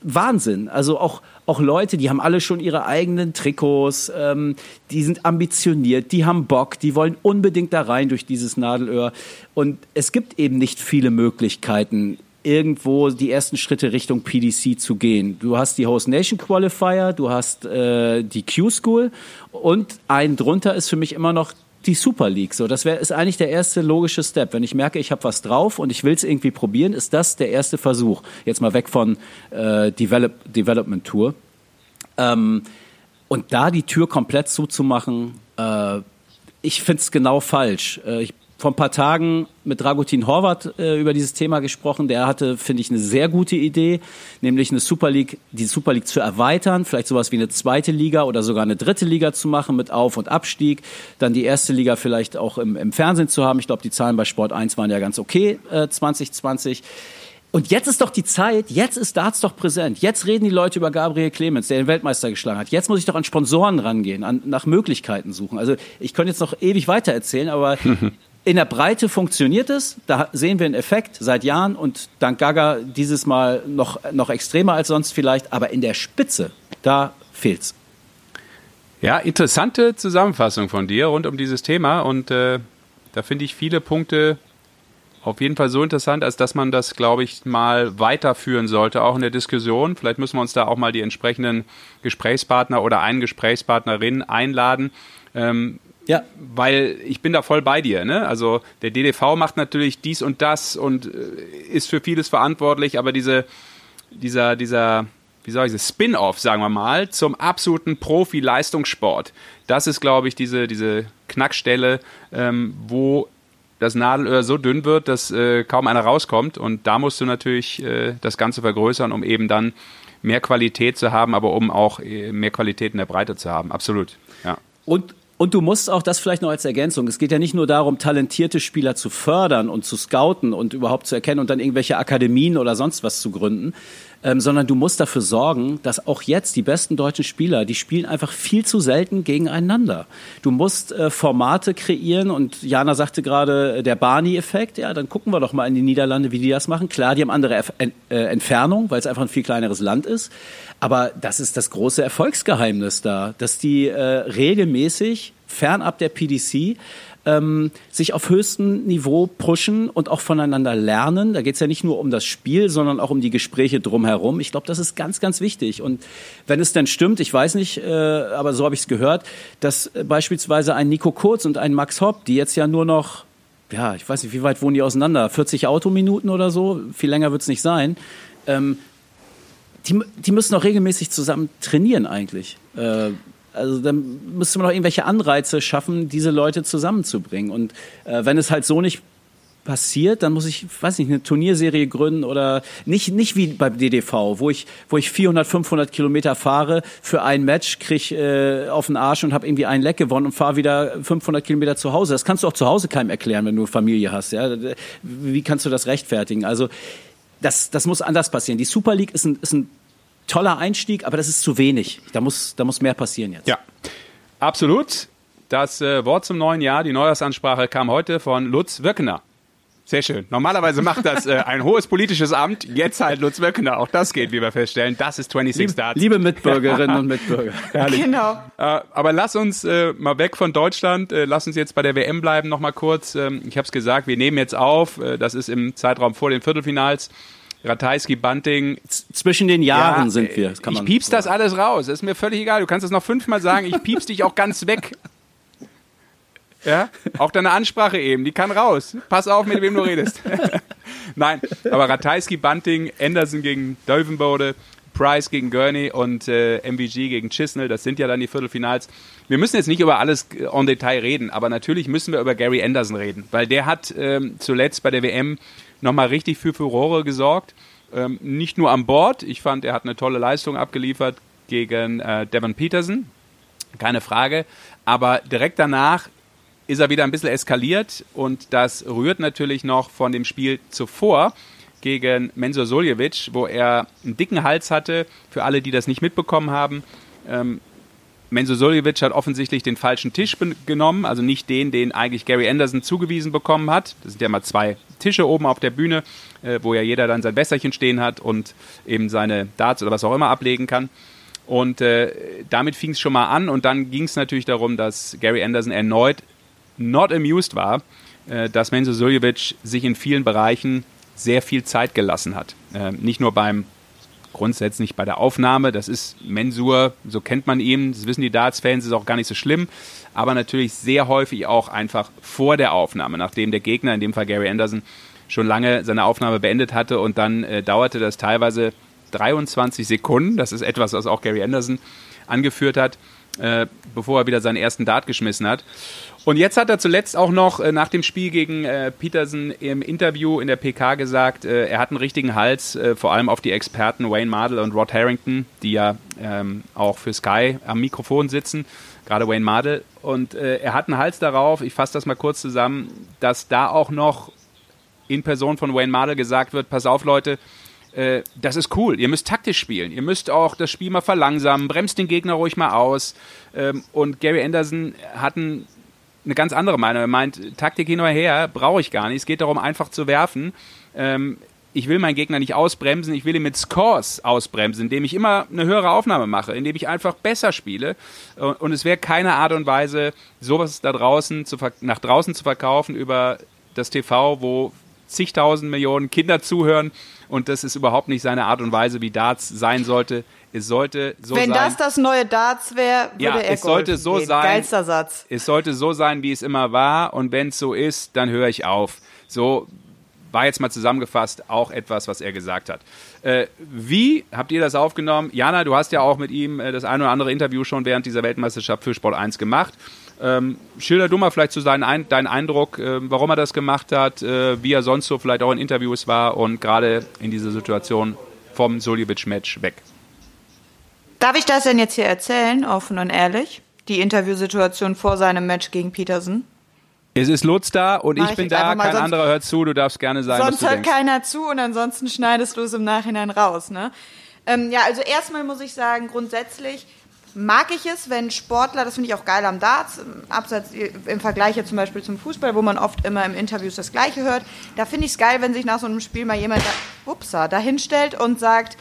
S5: Wahnsinn. Also auch, auch Leute, die haben alle schon ihre eigenen Trikots, ähm, die sind ambitioniert, die haben Bock, die wollen unbedingt da rein durch dieses Nadelöhr. Und es gibt eben nicht viele Möglichkeiten, irgendwo die ersten Schritte Richtung PDC zu gehen. Du hast die Host Nation Qualifier, du hast äh, die Q-School und ein drunter ist für mich immer noch die Super League. So, das wäre ist eigentlich der erste logische Step. Wenn ich merke, ich habe was drauf und ich will es irgendwie probieren, ist das der erste Versuch. Jetzt mal weg von äh, Develop, Development Tour. Ähm, und da die Tür komplett zuzumachen, äh, ich finde es genau falsch. Äh, ich vor ein paar Tagen mit Dragutin Horvath äh, über dieses Thema gesprochen. Der hatte, finde ich, eine sehr gute Idee, nämlich eine Super League, die Super League zu erweitern, vielleicht sowas wie eine zweite Liga oder sogar eine dritte Liga zu machen mit Auf- und Abstieg, dann die erste Liga vielleicht auch im, im Fernsehen zu haben. Ich glaube, die Zahlen bei Sport 1 waren ja ganz okay äh, 2020. Und jetzt ist doch die Zeit, jetzt ist Darts doch präsent. Jetzt reden die Leute über Gabriel Clemens, der den Weltmeister geschlagen hat. Jetzt muss ich doch an Sponsoren rangehen, an, nach Möglichkeiten suchen. Also ich könnte jetzt noch ewig weiter erzählen, aber *laughs* In der Breite funktioniert es. Da sehen wir einen Effekt seit Jahren und dank Gaga dieses Mal noch, noch extremer als sonst vielleicht. Aber in der Spitze, da fehlt's.
S3: Ja, interessante Zusammenfassung von dir rund um dieses Thema und äh, da finde ich viele Punkte auf jeden Fall so interessant, als dass man das, glaube ich, mal weiterführen sollte, auch in der Diskussion. Vielleicht müssen wir uns da auch mal die entsprechenden Gesprächspartner oder einen Gesprächspartnerin einladen. Ähm, ja. Weil ich bin da voll bei dir. Ne? Also der DDV macht natürlich dies und das und äh, ist für vieles verantwortlich, aber diese, dieser, dieser wie soll ich sagen, Spin-off, sagen wir mal, zum absoluten Profi-Leistungssport. Das ist, glaube ich, diese, diese Knackstelle, ähm, wo das Nadelöhr so dünn wird, dass äh, kaum einer rauskommt. Und da musst du natürlich äh, das Ganze vergrößern, um eben dann mehr Qualität zu haben, aber um auch äh, mehr Qualität in der Breite zu haben. Absolut. Ja.
S5: Und und du musst auch das vielleicht noch als Ergänzung. Es geht ja nicht nur darum, talentierte Spieler zu fördern und zu scouten und überhaupt zu erkennen und dann irgendwelche Akademien oder sonst was zu gründen, ähm, sondern du musst dafür sorgen, dass auch jetzt die besten deutschen Spieler, die spielen einfach viel zu selten gegeneinander. Du musst äh, Formate kreieren und Jana sagte gerade äh, der Barney-Effekt. Ja, dann gucken wir doch mal in die Niederlande, wie die das machen. Klar, die haben andere Erf äh, Entfernung, weil es einfach ein viel kleineres Land ist. Aber das ist das große Erfolgsgeheimnis da, dass die äh, regelmäßig fernab der PDC ähm, sich auf höchstem Niveau pushen und auch voneinander lernen. Da geht es ja nicht nur um das Spiel, sondern auch um die Gespräche drumherum. Ich glaube, das ist ganz, ganz wichtig. Und wenn es denn stimmt, ich weiß nicht, äh, aber so habe ich es gehört, dass äh, beispielsweise ein Nico Kurz und ein Max Hopp, die jetzt ja nur noch ja, ich weiß nicht, wie weit wohnen die auseinander? 40 Autominuten oder so? Viel länger wird es nicht sein. Ähm, die, die müssen auch regelmäßig zusammen trainieren eigentlich. Äh, also dann müsste man auch irgendwelche Anreize schaffen, diese Leute zusammenzubringen. Und äh, wenn es halt so nicht passiert, dann muss ich, weiß nicht, eine Turnierserie gründen oder nicht, nicht wie beim DDV, wo ich, wo ich 400, 500 Kilometer fahre für ein Match, krieg äh, auf den Arsch und habe irgendwie ein Leck gewonnen und fahre wieder 500 Kilometer zu Hause. Das kannst du auch zu Hause keinem erklären, wenn du Familie hast. Ja? Wie kannst du das rechtfertigen? Also das, das muss anders passieren. Die Super League ist ein, ist ein toller Einstieg, aber das ist zu wenig. Da muss, da muss mehr passieren jetzt.
S3: Ja, absolut. Das äh, Wort zum neuen Jahr, die Neujahrsansprache kam heute von Lutz Wirkener. Sehr schön. Normalerweise macht das äh, ein hohes politisches Amt, jetzt halt Lutz Wirkener. Auch das geht, wie wir feststellen. Das ist 26
S5: liebe,
S3: Darts.
S5: Liebe Mitbürgerinnen und *laughs* Mitbürger.
S3: Herrlich.
S4: Genau.
S3: Äh, aber lass uns äh, mal weg von Deutschland, äh, lass uns jetzt bei der WM bleiben noch mal kurz. Ähm, ich habe es gesagt, wir nehmen jetzt auf. Äh, das ist im Zeitraum vor den Viertelfinals. Ratajski, Bunting.
S5: Zwischen den Jahren ja, sind wir.
S3: ich piepst das alles raus. Das ist mir völlig egal. Du kannst es noch fünfmal sagen. Ich piepst dich auch ganz weg. *laughs* Ja, auch deine Ansprache eben, die kann raus. Pass auf, mit wem du redest. *laughs* Nein, aber Ratajski, Bunting, Anderson gegen Dölvenbode, Price gegen Gurney und äh, MVG gegen Chisnell, das sind ja dann die Viertelfinals. Wir müssen jetzt nicht über alles en Detail reden, aber natürlich müssen wir über Gary Anderson reden, weil der hat ähm, zuletzt bei der WM nochmal richtig für Furore gesorgt. Ähm, nicht nur an Bord, ich fand, er hat eine tolle Leistung abgeliefert gegen äh, Devon Peterson, keine Frage, aber direkt danach ist er wieder ein bisschen eskaliert und das rührt natürlich noch von dem Spiel zuvor gegen Mensur Soljevic, wo er einen dicken Hals hatte, für alle, die das nicht mitbekommen haben. Ähm, Mensur Soljevic hat offensichtlich den falschen Tisch genommen, also nicht den, den eigentlich Gary Anderson zugewiesen bekommen hat. Das sind ja mal zwei Tische oben auf der Bühne, äh, wo ja jeder dann sein Wässerchen stehen hat und eben seine Darts oder was auch immer ablegen kann. Und äh, damit fing es schon mal an und dann ging es natürlich darum, dass Gary Anderson erneut not amused war, äh, dass Menzo Suljevic sich in vielen Bereichen sehr viel Zeit gelassen hat. Äh, nicht nur beim grundsätzlich bei der Aufnahme, das ist Mensur, so kennt man ihn, das wissen die Darts-Fans, ist auch gar nicht so schlimm, aber natürlich sehr häufig auch einfach vor der Aufnahme, nachdem der Gegner, in dem Fall Gary Anderson, schon lange seine Aufnahme beendet hatte und dann äh, dauerte das teilweise 23 Sekunden, das ist etwas, was auch Gary Anderson angeführt hat, äh, bevor er wieder seinen ersten Dart geschmissen hat. Und jetzt hat er zuletzt auch noch äh, nach dem Spiel gegen äh, Peterson im Interview in der PK gesagt, äh, er hat einen richtigen Hals, äh, vor allem auf die Experten Wayne Mardell und Rod Harrington, die ja ähm, auch für Sky am Mikrofon sitzen, gerade Wayne Mardell. Und äh, er hat einen Hals darauf, ich fasse das mal kurz zusammen, dass da auch noch in Person von Wayne Mardell gesagt wird, pass auf Leute, äh, das ist cool. Ihr müsst taktisch spielen. Ihr müsst auch das Spiel mal verlangsamen, bremst den Gegner ruhig mal aus. Ähm, und Gary Anderson hat ein eine ganz andere Meinung. Er meint, Taktik hin oder her brauche ich gar nicht. Es geht darum, einfach zu werfen. Ähm, ich will meinen Gegner nicht ausbremsen, ich will ihn mit Scores ausbremsen, indem ich immer eine höhere Aufnahme mache, indem ich einfach besser spiele. Und es wäre keine Art und Weise, sowas da draußen zu nach draußen zu verkaufen über das TV, wo zigtausend Millionen Kinder zuhören. Und das ist überhaupt nicht seine Art und Weise, wie Darts sein sollte. Es sollte so
S4: Wenn
S3: sein.
S4: das das neue Darts wäre, würde
S3: ja,
S4: er
S3: es sollte so
S4: gehen.
S3: sein.
S4: Geilster Satz.
S3: Es sollte so sein, wie es immer war. Und wenn es so ist, dann höre ich auf. So, war jetzt mal zusammengefasst auch etwas, was er gesagt hat. Äh, wie habt ihr das aufgenommen? Jana, du hast ja auch mit ihm äh, das ein oder andere Interview schon während dieser Weltmeisterschaft für Sport 1 gemacht. Ähm, schilder du mal vielleicht zu so deinen deinen Eindruck, äh, warum er das gemacht hat, äh, wie er sonst so vielleicht auch in Interviews war und gerade in dieser Situation vom Soljevic-Match weg.
S4: Darf ich das denn jetzt hier erzählen, offen und ehrlich? Die Interviewsituation vor seinem Match gegen Peterson?
S3: Es ist Lutz da und Mach ich bin da, kein anderer hört zu, du darfst gerne sagen,
S4: Sonst
S3: hört
S4: denkst. keiner zu und ansonsten schneidest du es im Nachhinein raus, ne? Ähm, ja, also erstmal muss ich sagen, grundsätzlich mag ich es, wenn Sportler, das finde ich auch geil am Darts, im Absatz, im Vergleich jetzt zum Beispiel zum Fußball, wo man oft immer im Interviews das Gleiche hört, da finde ich es geil, wenn sich nach so einem Spiel mal jemand da, upsa, dahinstellt und sagt,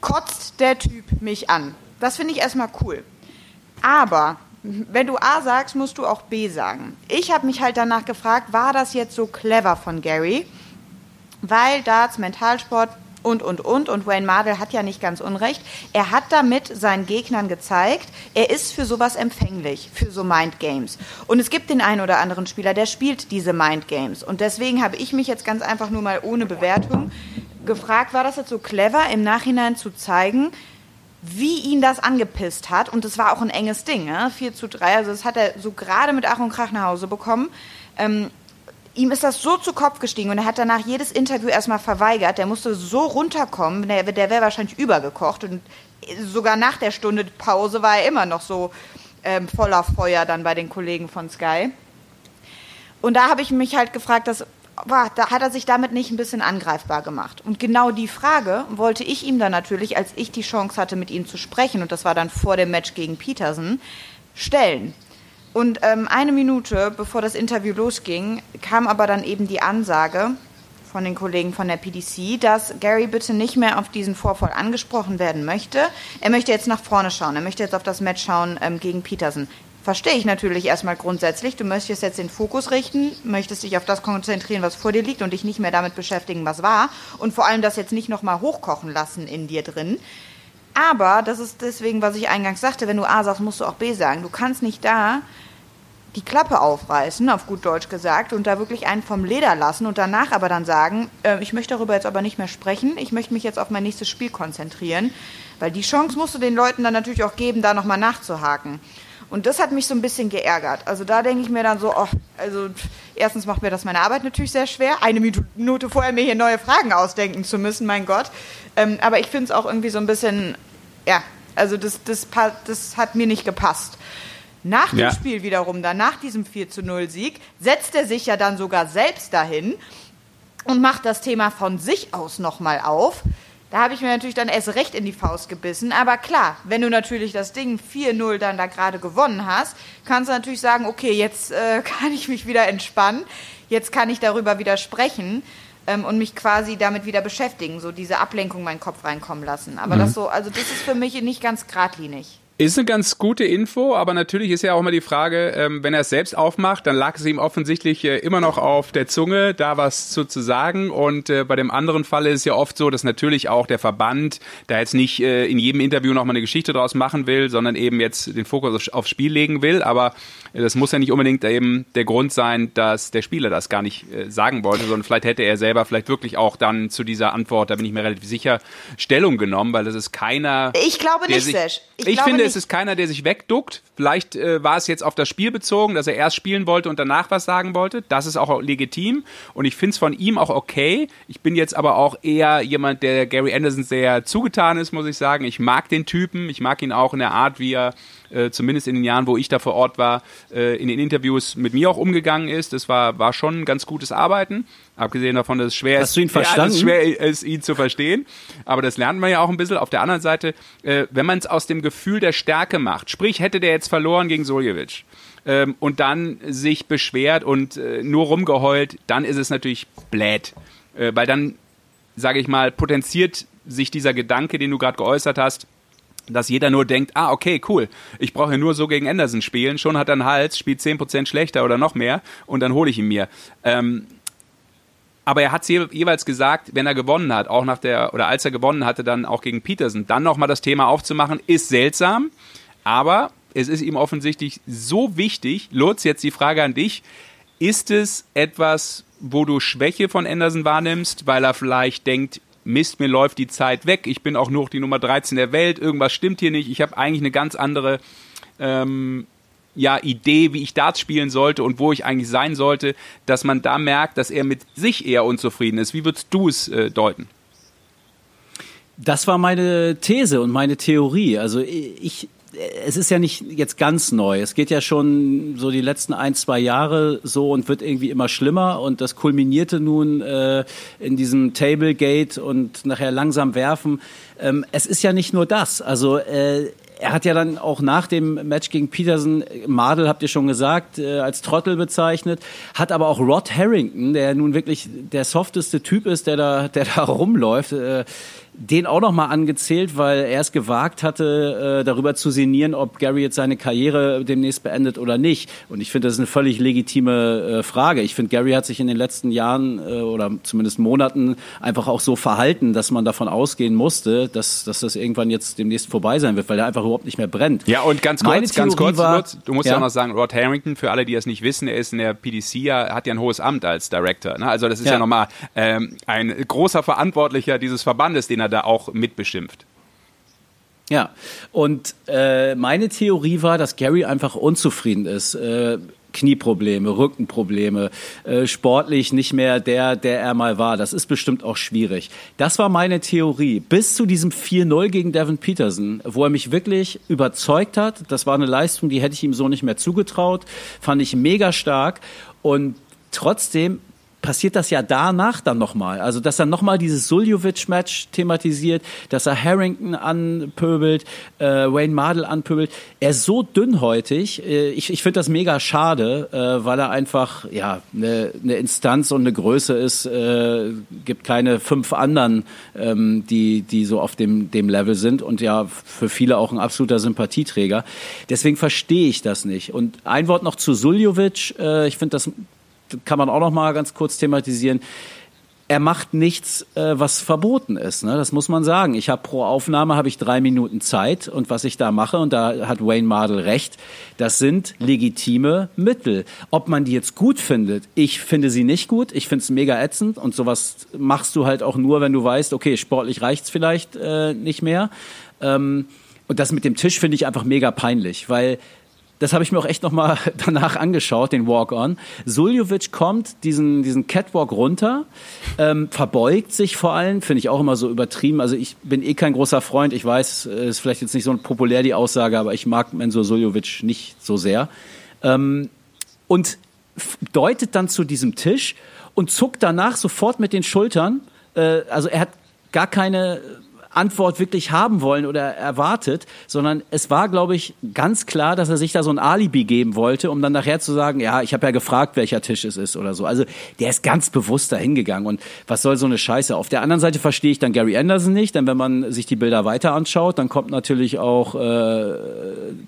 S4: kotzt der Typ mich an. Das finde ich erstmal cool. Aber wenn du A sagst, musst du auch B sagen. Ich habe mich halt danach gefragt, war das jetzt so clever von Gary? Weil Darts, Mentalsport und, und, und, und Wayne Mardell hat ja nicht ganz unrecht. Er hat damit seinen Gegnern gezeigt, er ist für sowas empfänglich, für so Mind Games. Und es gibt den einen oder anderen Spieler, der spielt diese Mind Games. Und deswegen habe ich mich jetzt ganz einfach nur mal ohne Bewertung gefragt, war das jetzt so clever, im Nachhinein zu zeigen, wie ihn das angepisst hat. Und das war auch ein enges Ding, ne? 4 zu 3. Also das hat er so gerade mit Ach und Krach nach Hause bekommen. Ähm, ihm ist das so zu Kopf gestiegen und er hat danach jedes Interview erstmal verweigert. Der musste so runterkommen, der, der wäre wahrscheinlich übergekocht. Und sogar nach der Stunde Pause war er immer noch so ähm, voller Feuer dann bei den Kollegen von Sky. Und da habe ich mich halt gefragt, dass boah, da hat er sich damit nicht ein bisschen angreifbar gemacht. Und genau die Frage wollte ich ihm dann natürlich, als ich die Chance hatte, mit ihm zu sprechen, und das war dann vor dem Match gegen Peterson, stellen. Und ähm, eine Minute bevor das Interview losging, kam aber dann eben die Ansage von den Kollegen von der PDC, dass Gary bitte nicht mehr auf diesen Vorfall angesprochen werden möchte. Er möchte jetzt nach vorne schauen. Er möchte jetzt auf das Match schauen ähm, gegen Peterson verstehe ich natürlich erstmal grundsätzlich. Du möchtest jetzt den Fokus richten, möchtest dich auf das konzentrieren, was vor dir liegt und dich nicht mehr damit beschäftigen, was war. Und vor allem das jetzt nicht nochmal hochkochen lassen in dir drin. Aber das ist deswegen, was ich eingangs sagte, wenn du A sagst, musst du auch B sagen. Du kannst nicht da die Klappe aufreißen, auf gut Deutsch gesagt, und da wirklich einen vom Leder lassen und danach aber dann sagen, äh, ich möchte darüber jetzt aber nicht mehr sprechen, ich möchte mich jetzt auf mein nächstes Spiel konzentrieren. Weil die Chance musst du den Leuten dann natürlich auch geben, da nochmal nachzuhaken. Und das hat mich so ein bisschen geärgert. Also da denke ich mir dann so, oh, also erstens macht mir das meine Arbeit natürlich sehr schwer, eine Minute vorher mir hier neue Fragen ausdenken zu müssen, mein Gott. Ähm, aber ich finde es auch irgendwie so ein bisschen, ja, also das, das, das hat mir nicht gepasst. Nach dem ja. Spiel wiederum, dann nach diesem 4 zu 0 Sieg, setzt er sich ja dann sogar selbst dahin und macht das Thema von sich aus nochmal auf. Da habe ich mir natürlich dann erst recht in die Faust gebissen. Aber klar, wenn du natürlich das Ding 4-0 dann da gerade gewonnen hast, kannst du natürlich sagen, okay, jetzt äh, *laughs* kann ich mich wieder entspannen, jetzt kann ich darüber wieder sprechen ähm, und mich quasi damit wieder beschäftigen, so diese Ablenkung in meinen Kopf reinkommen lassen. Aber mhm. das so, also das ist für mich nicht ganz geradlinig.
S3: Ist eine ganz gute Info, aber natürlich ist ja auch immer die Frage, ähm, wenn er es selbst aufmacht, dann lag es ihm offensichtlich äh, immer noch auf der Zunge, da was zu, zu sagen. Und äh, bei dem anderen Fall ist es ja oft so, dass natürlich auch der Verband da jetzt nicht äh, in jedem Interview nochmal eine Geschichte draus machen will, sondern eben jetzt den Fokus auf, aufs Spiel legen will. Aber äh, das muss ja nicht unbedingt eben der Grund sein, dass der Spieler das gar nicht äh, sagen wollte, sondern vielleicht hätte er selber vielleicht wirklich auch dann zu dieser Antwort, da bin ich mir relativ sicher, Stellung genommen, weil das ist keiner.
S4: Ich glaube nicht, Sesh.
S3: Ich, ich finde, es ist keiner, der sich wegduckt. Vielleicht äh, war es jetzt auf das Spiel bezogen, dass er erst spielen wollte und danach was sagen wollte. Das ist auch legitim und ich finde es von ihm auch okay. Ich bin jetzt aber auch eher jemand, der Gary Anderson sehr zugetan ist, muss ich sagen. Ich mag den Typen, ich mag ihn auch in der Art, wie er äh, zumindest in den Jahren, wo ich da vor Ort war, äh, in den Interviews mit mir auch umgegangen ist. Das war, war schon ein ganz gutes Arbeiten. Abgesehen davon, dass es schwer
S5: Hast
S3: ist,
S5: du ihn *laughs* verstanden?
S3: Ja, schwer ist, ihn zu verstehen. Aber das lernt man ja auch ein bisschen. Auf der anderen Seite, äh, wenn man es aus dem Gefühl der Stärke macht, sprich, hätte der jetzt verloren gegen Soljevic, ähm, und dann sich beschwert und äh, nur rumgeheult, dann ist es natürlich blöd. Äh, weil dann, sage ich mal, potenziert sich dieser Gedanke, den du gerade geäußert hast, dass jeder nur denkt, ah, okay, cool, ich brauche ja nur so gegen Anderson spielen, schon hat er einen Hals, spielt 10% schlechter oder noch mehr und dann hole ich ihn mir. Ähm, aber er hat es jeweils gesagt, wenn er gewonnen hat, auch nach der, oder als er gewonnen hatte, dann auch gegen Peterson, dann nochmal das Thema aufzumachen, ist seltsam, aber es ist ihm offensichtlich so wichtig. Lutz, jetzt die Frage an dich. Ist es etwas, wo du Schwäche von Anderson wahrnimmst, weil er vielleicht denkt, Mist, mir läuft die Zeit weg, ich bin auch nur die Nummer 13 der Welt, irgendwas stimmt hier nicht, ich habe eigentlich eine ganz andere ähm, ja, Idee, wie ich Darts spielen sollte und wo ich eigentlich sein sollte, dass man da merkt, dass er mit sich eher unzufrieden ist. Wie würdest du es äh, deuten?
S5: Das war meine These und meine Theorie. Also ich, es ist ja nicht jetzt ganz neu. Es geht ja schon so die letzten ein, zwei Jahre so und wird irgendwie immer schlimmer. Und das kulminierte nun äh, in diesem Tablegate und nachher langsam werfen. Ähm, es ist ja nicht nur das. Also äh, er hat ja dann auch nach dem Match gegen Peterson, Madel habt ihr schon gesagt, äh, als Trottel bezeichnet, hat aber auch Rod Harrington, der nun wirklich der softeste Typ ist, der da, der da rumläuft, äh, den auch noch mal angezählt, weil er es gewagt hatte, äh, darüber zu sinnieren, ob Gary jetzt seine Karriere demnächst beendet oder nicht. Und ich finde, das ist eine völlig legitime äh, Frage. Ich finde, Gary hat sich in den letzten Jahren äh, oder zumindest Monaten einfach auch so verhalten, dass man davon ausgehen musste, dass, dass das irgendwann jetzt demnächst vorbei sein wird, weil er einfach überhaupt nicht mehr brennt.
S3: Ja, und ganz kurz, ganz kurz, war, du musst ja. auch noch sagen, Rod Harrington, für alle, die das nicht wissen, er ist in der PDC, er hat ja ein hohes Amt als Director. Ne? Also das ist ja, ja nochmal ähm, ein großer Verantwortlicher dieses Verbandes, den er da auch mitbeschimpft.
S5: Ja, und äh, meine Theorie war, dass Gary einfach unzufrieden ist. Äh, Knieprobleme, Rückenprobleme, äh, sportlich nicht mehr der, der er mal war. Das ist bestimmt auch schwierig. Das war meine Theorie. Bis zu diesem 4-0 gegen Devin Peterson, wo er mich wirklich überzeugt hat. Das war eine Leistung, die hätte ich ihm so nicht mehr zugetraut. Fand ich mega stark. Und trotzdem passiert das ja danach dann nochmal. Also, dass er nochmal dieses Suljovic-Match thematisiert, dass er Harrington anpöbelt, äh, Wayne Mardell anpöbelt. Er ist so dünnhäutig. Äh, ich ich finde das mega schade, äh, weil er einfach ja eine ne Instanz und eine Größe ist. Äh, gibt keine fünf anderen, ähm, die, die so auf dem, dem Level sind und ja für viele auch ein absoluter Sympathieträger. Deswegen verstehe ich das nicht. Und ein Wort noch zu Suljovic. Äh, ich finde das kann man auch noch mal ganz kurz thematisieren. Er macht nichts, äh, was verboten ist. Ne? Das muss man sagen. Ich habe pro Aufnahme habe ich drei Minuten Zeit und was ich da mache und da hat Wayne Mardell recht. Das sind legitime Mittel. Ob man die jetzt gut findet, ich finde sie nicht gut. Ich finde es mega ätzend und sowas machst du halt auch nur, wenn du weißt, okay, sportlich reicht's vielleicht äh, nicht mehr. Ähm, und das mit dem Tisch finde ich einfach mega peinlich, weil das habe ich mir auch echt nochmal *laughs* danach angeschaut, den Walk-On. Suljovic kommt diesen, diesen Catwalk runter, ähm, verbeugt sich vor allem, finde ich auch immer so übertrieben. Also ich bin eh kein großer Freund, ich weiß, ist vielleicht jetzt nicht so populär die Aussage, aber ich mag Menzo Suljovic nicht so sehr. Ähm, und deutet dann zu diesem Tisch und zuckt danach sofort mit den Schultern. Äh, also er hat gar keine Antwort wirklich haben wollen oder erwartet, sondern es war, glaube ich, ganz klar, dass er sich da so ein Alibi geben wollte, um dann nachher zu sagen, ja, ich habe ja gefragt, welcher Tisch es ist oder so. Also der ist ganz bewusst dahin gegangen und was soll so eine Scheiße? Auf der anderen Seite verstehe ich dann Gary Anderson nicht, denn wenn man sich die Bilder weiter anschaut, dann kommt natürlich auch äh,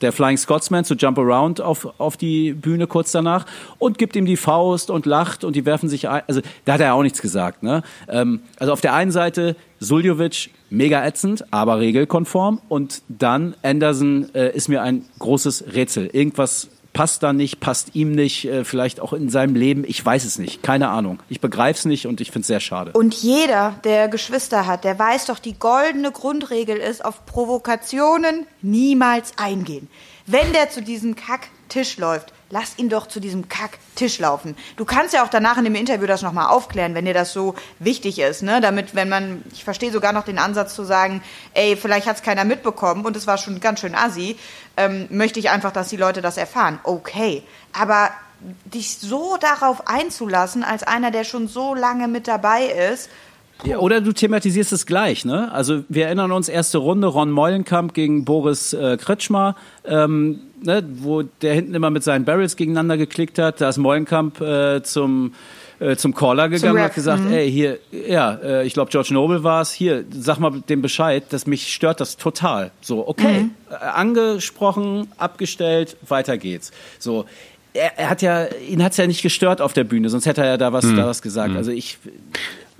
S5: der Flying Scotsman zu Jump Around auf, auf die Bühne kurz danach und gibt ihm die Faust und lacht und die werfen sich ein. Also da hat er auch nichts gesagt. Ne? Ähm, also auf der einen Seite Suljovic mega ätzend, aber regelkonform. Und dann Anderson äh, ist mir ein großes Rätsel. Irgendwas passt da nicht, passt ihm nicht, äh, vielleicht auch in seinem Leben. Ich weiß es nicht, keine Ahnung. Ich begreife es nicht und ich finde es sehr schade.
S4: Und jeder, der Geschwister hat, der weiß doch, die goldene Grundregel ist, auf Provokationen niemals eingehen. Wenn der zu diesem Kacktisch läuft, lass ihn doch zu diesem Kack-Tisch laufen. Du kannst ja auch danach in dem Interview das nochmal aufklären, wenn dir das so wichtig ist, ne? Damit, wenn man, ich verstehe sogar noch den Ansatz zu sagen, ey, vielleicht hat es keiner mitbekommen und es war schon ganz schön assi, ähm, möchte ich einfach, dass die Leute das erfahren. Okay. Aber dich so darauf einzulassen, als einer, der schon so lange mit dabei ist,
S5: ja, oder du thematisierst es gleich, ne? Also wir erinnern uns erste Runde Ron Meulenkamp gegen Boris äh, Kretschmer, ähm, ne, wo der hinten immer mit seinen Barrels gegeneinander geklickt hat. Da ist Meulenkamp äh, zum äh, zum Caller gegangen und hat gesagt, mhm. ey, hier, ja, äh, ich glaube George Noble war es, hier, sag mal dem Bescheid, dass mich stört das total. So, okay, mhm. äh, angesprochen, abgestellt, weiter geht's. So, er, er hat ja, ihn hat's ja nicht gestört auf der Bühne, sonst hätte er ja da was, mhm. da was gesagt. Mhm. Also ich,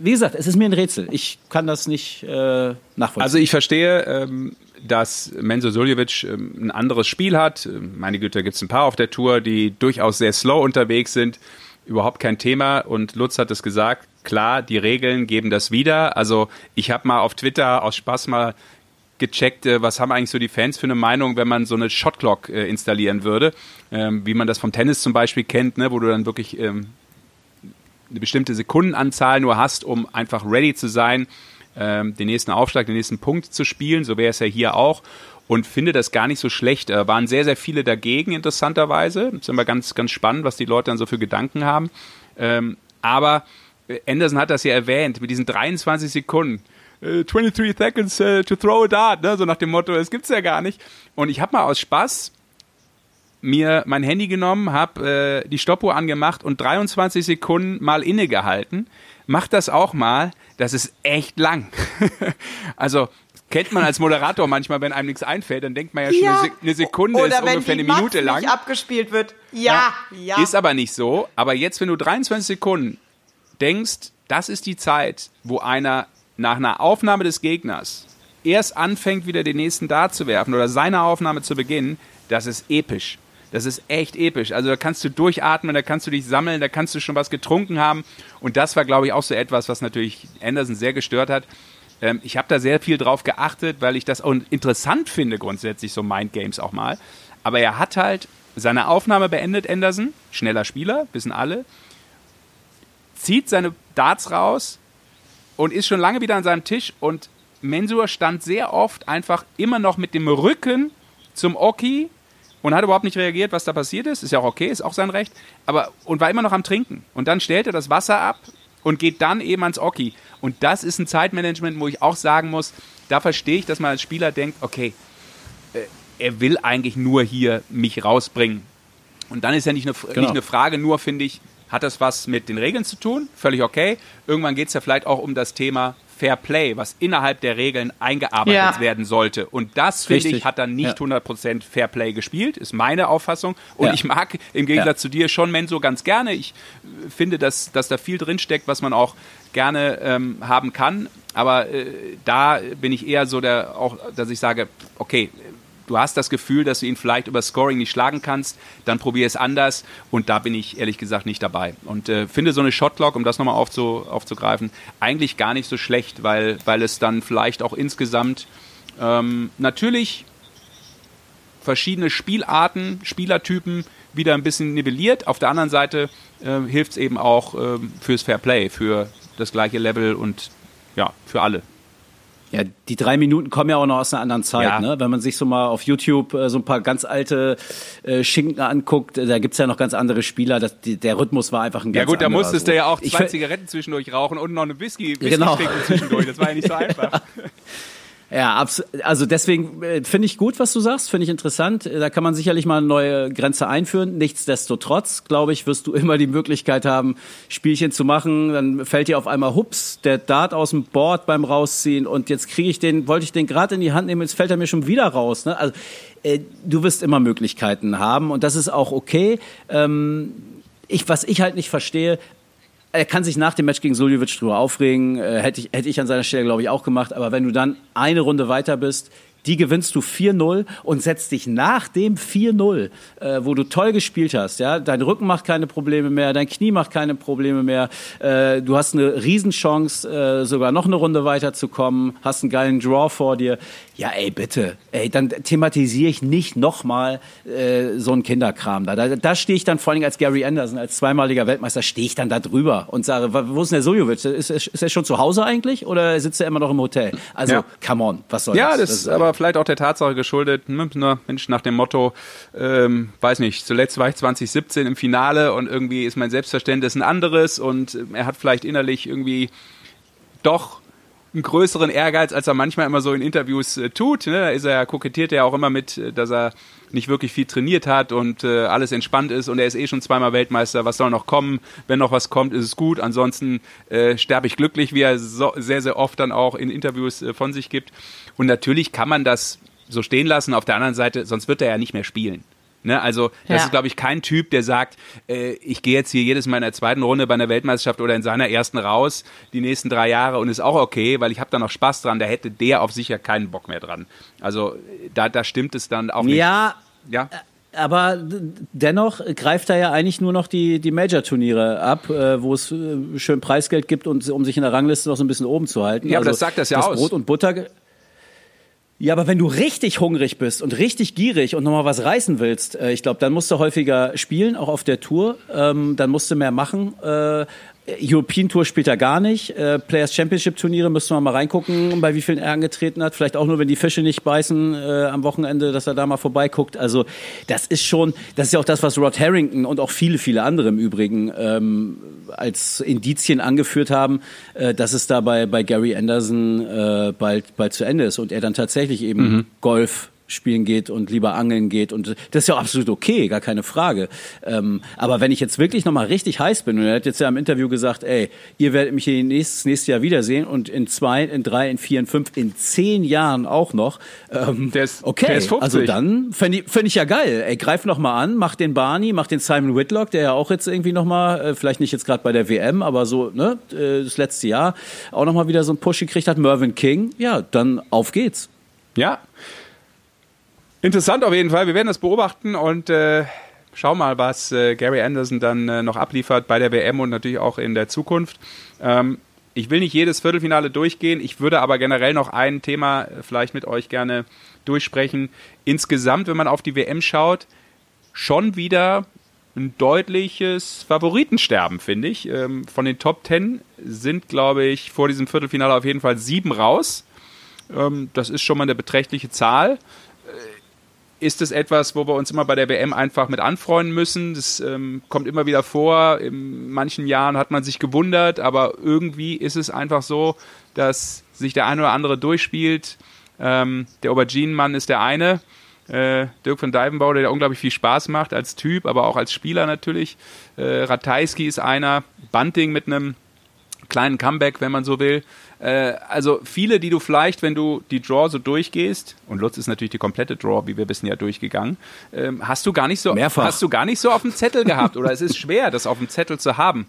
S5: wie gesagt, es ist mir ein Rätsel. Ich kann das nicht äh, nachvollziehen.
S3: Also ich verstehe, ähm, dass Menzo Suljovic ähm, ein anderes Spiel hat. Meine Güte, gibt es ein paar auf der Tour, die durchaus sehr slow unterwegs sind. überhaupt kein Thema. Und Lutz hat es gesagt, klar, die Regeln geben das wieder. Also ich habe mal auf Twitter aus Spaß mal gecheckt, äh, was haben eigentlich so die Fans für eine Meinung, wenn man so eine Shotclock äh, installieren würde, ähm, wie man das vom Tennis zum Beispiel kennt, ne, wo du dann wirklich ähm, eine bestimmte Sekundenanzahl nur hast, um einfach ready zu sein, ähm, den nächsten Aufschlag, den nächsten Punkt zu spielen. So wäre es ja hier auch. Und finde das gar nicht so schlecht. Da waren sehr, sehr viele dagegen, interessanterweise. Ist immer ganz, ganz spannend, was die Leute dann so für Gedanken haben. Ähm, aber äh, Anderson hat das ja erwähnt, mit diesen 23 Sekunden. 23 äh, seconds uh, to throw a dart, ne? so nach dem Motto, es gibt's ja gar nicht. Und ich habe mal aus Spaß mir mein Handy genommen, habe äh, die Stoppuhr angemacht und 23 Sekunden mal innegehalten. Mach das auch mal. Das ist echt lang. *laughs* also kennt man als Moderator manchmal, wenn einem nichts einfällt, dann denkt man ja schon, ja. eine Sekunde
S4: Oder
S3: ist ungefähr eine Minute
S4: Max
S3: lang.
S4: Nicht abgespielt wird. Ja, ja, ja.
S3: Ist aber nicht so. Aber jetzt, wenn du 23 Sekunden denkst, das ist die Zeit, wo einer nach einer Aufnahme des Gegners erst anfängt, wieder den nächsten Dart zu werfen oder seine Aufnahme zu beginnen, das ist episch. Das ist echt episch. Also da kannst du durchatmen, da kannst du dich sammeln, da kannst du schon was getrunken haben. Und das war, glaube ich, auch so etwas, was natürlich Anderson sehr gestört hat. Ähm, ich habe da sehr viel drauf geachtet, weil ich das auch interessant finde, grundsätzlich so Mindgames auch mal. Aber er hat halt seine Aufnahme beendet, Anderson, schneller Spieler, wissen alle, zieht seine Darts raus und ist schon lange wieder an seinem Tisch und Mensur stand sehr oft einfach immer noch mit dem Rücken zum Oki und hat überhaupt nicht reagiert, was da passiert ist. Ist ja auch okay, ist auch sein Recht. Aber und war immer noch am Trinken. Und dann stellt er das Wasser ab und geht dann eben ans Oki. Und das ist ein Zeitmanagement, wo ich auch sagen muss, da verstehe ich, dass man als Spieler denkt, okay, äh, er will eigentlich nur hier mich rausbringen. Und dann ist ja nicht eine, genau. nicht eine Frage, nur finde ich, hat das was mit den Regeln zu tun? Völlig okay. Irgendwann geht es ja vielleicht auch um das Thema Fair Play, was innerhalb der Regeln eingearbeitet ja. werden sollte. Und das, finde ich, hat dann nicht ja. 100% Fair Play gespielt, ist meine Auffassung. Und ja. ich mag im Gegensatz ja. zu dir schon Menso ganz gerne. Ich finde, dass, dass da viel drinsteckt, was man auch gerne ähm, haben kann. Aber äh, da bin ich eher so der, auch, dass ich sage, okay, du hast das Gefühl, dass du ihn vielleicht über Scoring nicht schlagen kannst, dann probier es anders und da bin ich ehrlich gesagt nicht dabei. Und äh, finde so eine Shotlock, um das nochmal aufzu, aufzugreifen, eigentlich gar nicht so schlecht, weil, weil es dann vielleicht auch insgesamt ähm, natürlich verschiedene Spielarten, Spielertypen wieder ein bisschen nivelliert. Auf der anderen Seite äh, hilft es eben auch äh, fürs Fair Play, für das gleiche Level und ja, für alle.
S5: Ja, die drei Minuten kommen ja auch noch aus einer anderen Zeit. Ja. Ne? Wenn man sich so mal auf YouTube äh, so ein paar ganz alte äh, Schinken anguckt, äh, da gibt's ja noch ganz andere Spieler. Das, die, der Rhythmus war einfach ein ganz
S3: anderer. Ja gut, da musstest
S5: so.
S3: du ja auch zwei Zigaretten zwischendurch rauchen und noch eine Whisky, Whisky genau. zwischendurch. Das war ja nicht so *laughs* einfach. Ja.
S5: Also deswegen äh, finde ich gut, was du sagst, finde ich interessant. Da kann man sicherlich mal eine neue Grenze einführen. Nichtsdestotrotz, glaube ich, wirst du *laughs* immer die Möglichkeit haben, Spielchen zu machen. Dann fällt dir auf einmal hups, der Dart aus dem Board beim Rausziehen und jetzt kriege ich den, wollte ich den gerade in die Hand nehmen, jetzt fällt er mir schon wieder raus. Ne? Also äh, du wirst immer Möglichkeiten haben und das ist auch okay. Ähm, ich, was ich halt nicht verstehe, er kann sich nach dem Match gegen Suljovic drüber aufregen, äh, hätte, ich, hätte ich an seiner Stelle, glaube ich, auch gemacht. Aber wenn du dann eine Runde weiter bist, die gewinnst du 4-0 und setzt dich nach dem 4-0, äh, wo du toll gespielt hast, ja, dein Rücken macht keine Probleme mehr, dein Knie macht keine Probleme mehr, äh, du hast eine Riesenchance, äh, sogar noch eine Runde weiterzukommen, hast einen geilen Draw vor dir. Ja, ey, bitte, ey, dann thematisiere ich nicht nochmal äh, so einen Kinderkram da. Da, da stehe ich dann vor allem als Gary Anderson, als zweimaliger Weltmeister, stehe ich dann da drüber und sage, wo ist denn der Sojovic? Ist, ist er schon zu Hause eigentlich oder sitzt er immer noch im Hotel? Also, ja. come on, was soll
S3: ja,
S5: das?
S3: Ja, das, das aber aber vielleicht auch der Tatsache geschuldet, ne, Mensch, nach dem Motto, ähm, weiß nicht, zuletzt war ich 2017 im Finale und irgendwie ist mein Selbstverständnis ein anderes und er hat vielleicht innerlich irgendwie doch einen größeren Ehrgeiz, als er manchmal immer so in Interviews äh, tut. Ne? Da ist er, kokettiert er auch immer mit, äh, dass er nicht wirklich viel trainiert hat und äh, alles entspannt ist und er ist eh schon zweimal Weltmeister. Was soll noch kommen? Wenn noch was kommt, ist es gut. Ansonsten äh, sterbe ich glücklich, wie er so, sehr, sehr oft dann auch in Interviews äh, von sich gibt. Und natürlich kann man das so stehen lassen. Auf der anderen Seite, sonst wird er ja nicht mehr spielen. Ne, also das ja. ist, glaube ich, kein Typ, der sagt, äh, ich gehe jetzt hier jedes Mal in der zweiten Runde bei einer Weltmeisterschaft oder in seiner ersten raus, die nächsten drei Jahre und ist auch okay, weil ich habe da noch Spaß dran. Da hätte der auf sicher keinen Bock mehr dran. Also da, da stimmt es dann auch nicht.
S5: Ja, ja. aber dennoch greift er ja eigentlich nur noch die, die Major-Turniere ab, äh, wo es äh, schön Preisgeld gibt, und, um sich in der Rangliste noch so ein bisschen oben zu halten.
S3: Ja, aber also, das sagt das ja
S5: das
S3: aus.
S5: Brot und Butter. Ja, aber wenn du richtig hungrig bist und richtig gierig und nochmal was reißen willst, äh, ich glaube, dann musst du häufiger spielen, auch auf der Tour. Ähm, dann musst du mehr machen. Äh, European Tour spielt er gar nicht. Äh, Players Championship Turniere müssen wir mal reingucken, bei wie vielen er angetreten hat. Vielleicht auch nur, wenn die Fische nicht beißen äh, am Wochenende, dass er da mal vorbeiguckt. Also das ist schon, das ist ja auch das, was Rod Harrington und auch viele, viele andere im Übrigen ähm, als Indizien angeführt haben, äh, dass es da bei, bei Gary Anderson äh, bald, bald zu Ende ist und er dann tatsächlich eben mhm. Golf spielen geht und lieber angeln geht. Und das ist ja absolut okay, gar keine Frage. Ähm, aber wenn ich jetzt wirklich nochmal richtig heiß bin, und er hat jetzt ja im Interview gesagt, ey, ihr werdet mich hier nächstes, nächstes Jahr wiedersehen und in zwei, in drei, in vier, in fünf, in zehn Jahren auch noch. Ähm,
S3: der ist, okay, der ist 50.
S5: also dann fände ich, fänd ich ja geil. Ey, greif nochmal an, mach den Barney, mach den Simon Whitlock, der ja auch jetzt irgendwie nochmal, äh, vielleicht nicht jetzt gerade bei der WM, aber so, ne, äh, das letzte Jahr auch nochmal wieder so einen Push gekriegt hat, Mervyn King. Ja, dann auf geht's.
S3: Ja, Interessant auf jeden Fall. Wir werden das beobachten und äh, schauen mal, was äh, Gary Anderson dann äh, noch abliefert bei der WM und natürlich auch in der Zukunft. Ähm, ich will nicht jedes Viertelfinale durchgehen. Ich würde aber generell noch ein Thema äh, vielleicht mit euch gerne durchsprechen. Insgesamt, wenn man auf die WM schaut, schon wieder ein deutliches Favoritensterben, finde ich. Ähm, von den Top Ten sind, glaube ich, vor diesem Viertelfinale auf jeden Fall sieben raus. Ähm, das ist schon mal eine beträchtliche Zahl ist es etwas, wo wir uns immer bei der WM einfach mit anfreunden müssen. Das ähm, kommt immer wieder vor. In manchen Jahren hat man sich gewundert, aber irgendwie ist es einfach so, dass sich der eine oder andere durchspielt. Ähm, der Auberginen-Mann ist der eine. Äh, Dirk von Dijvenbauer, der unglaublich viel Spaß macht als Typ, aber auch als Spieler natürlich. Äh, Ratajski ist einer. Bunting mit einem kleinen Comeback, wenn man so will. Äh, also viele, die du vielleicht, wenn du die Draw so durchgehst, und Lutz ist natürlich die komplette Draw, wie wir wissen ja durchgegangen, ähm, hast du gar nicht so,
S5: Mehrfach.
S3: hast du gar nicht so auf dem Zettel gehabt oder es ist schwer, das auf dem Zettel zu haben.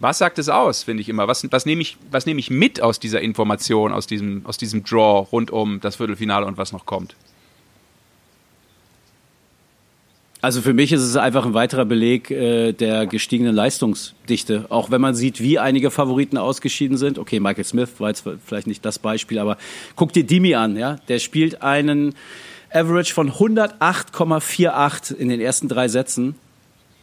S3: Was sagt es aus, finde ich immer? Was, was nehme ich, was nehme ich mit aus dieser Information, aus diesem, aus diesem Draw rund um das Viertelfinale und was noch kommt?
S5: Also für mich ist es einfach ein weiterer Beleg äh, der gestiegenen Leistungsdichte. Auch wenn man sieht, wie einige Favoriten ausgeschieden sind. Okay, Michael Smith war jetzt vielleicht nicht das Beispiel, aber guck dir Dimi an, ja. Der spielt einen Average von 108,48 in den ersten drei Sätzen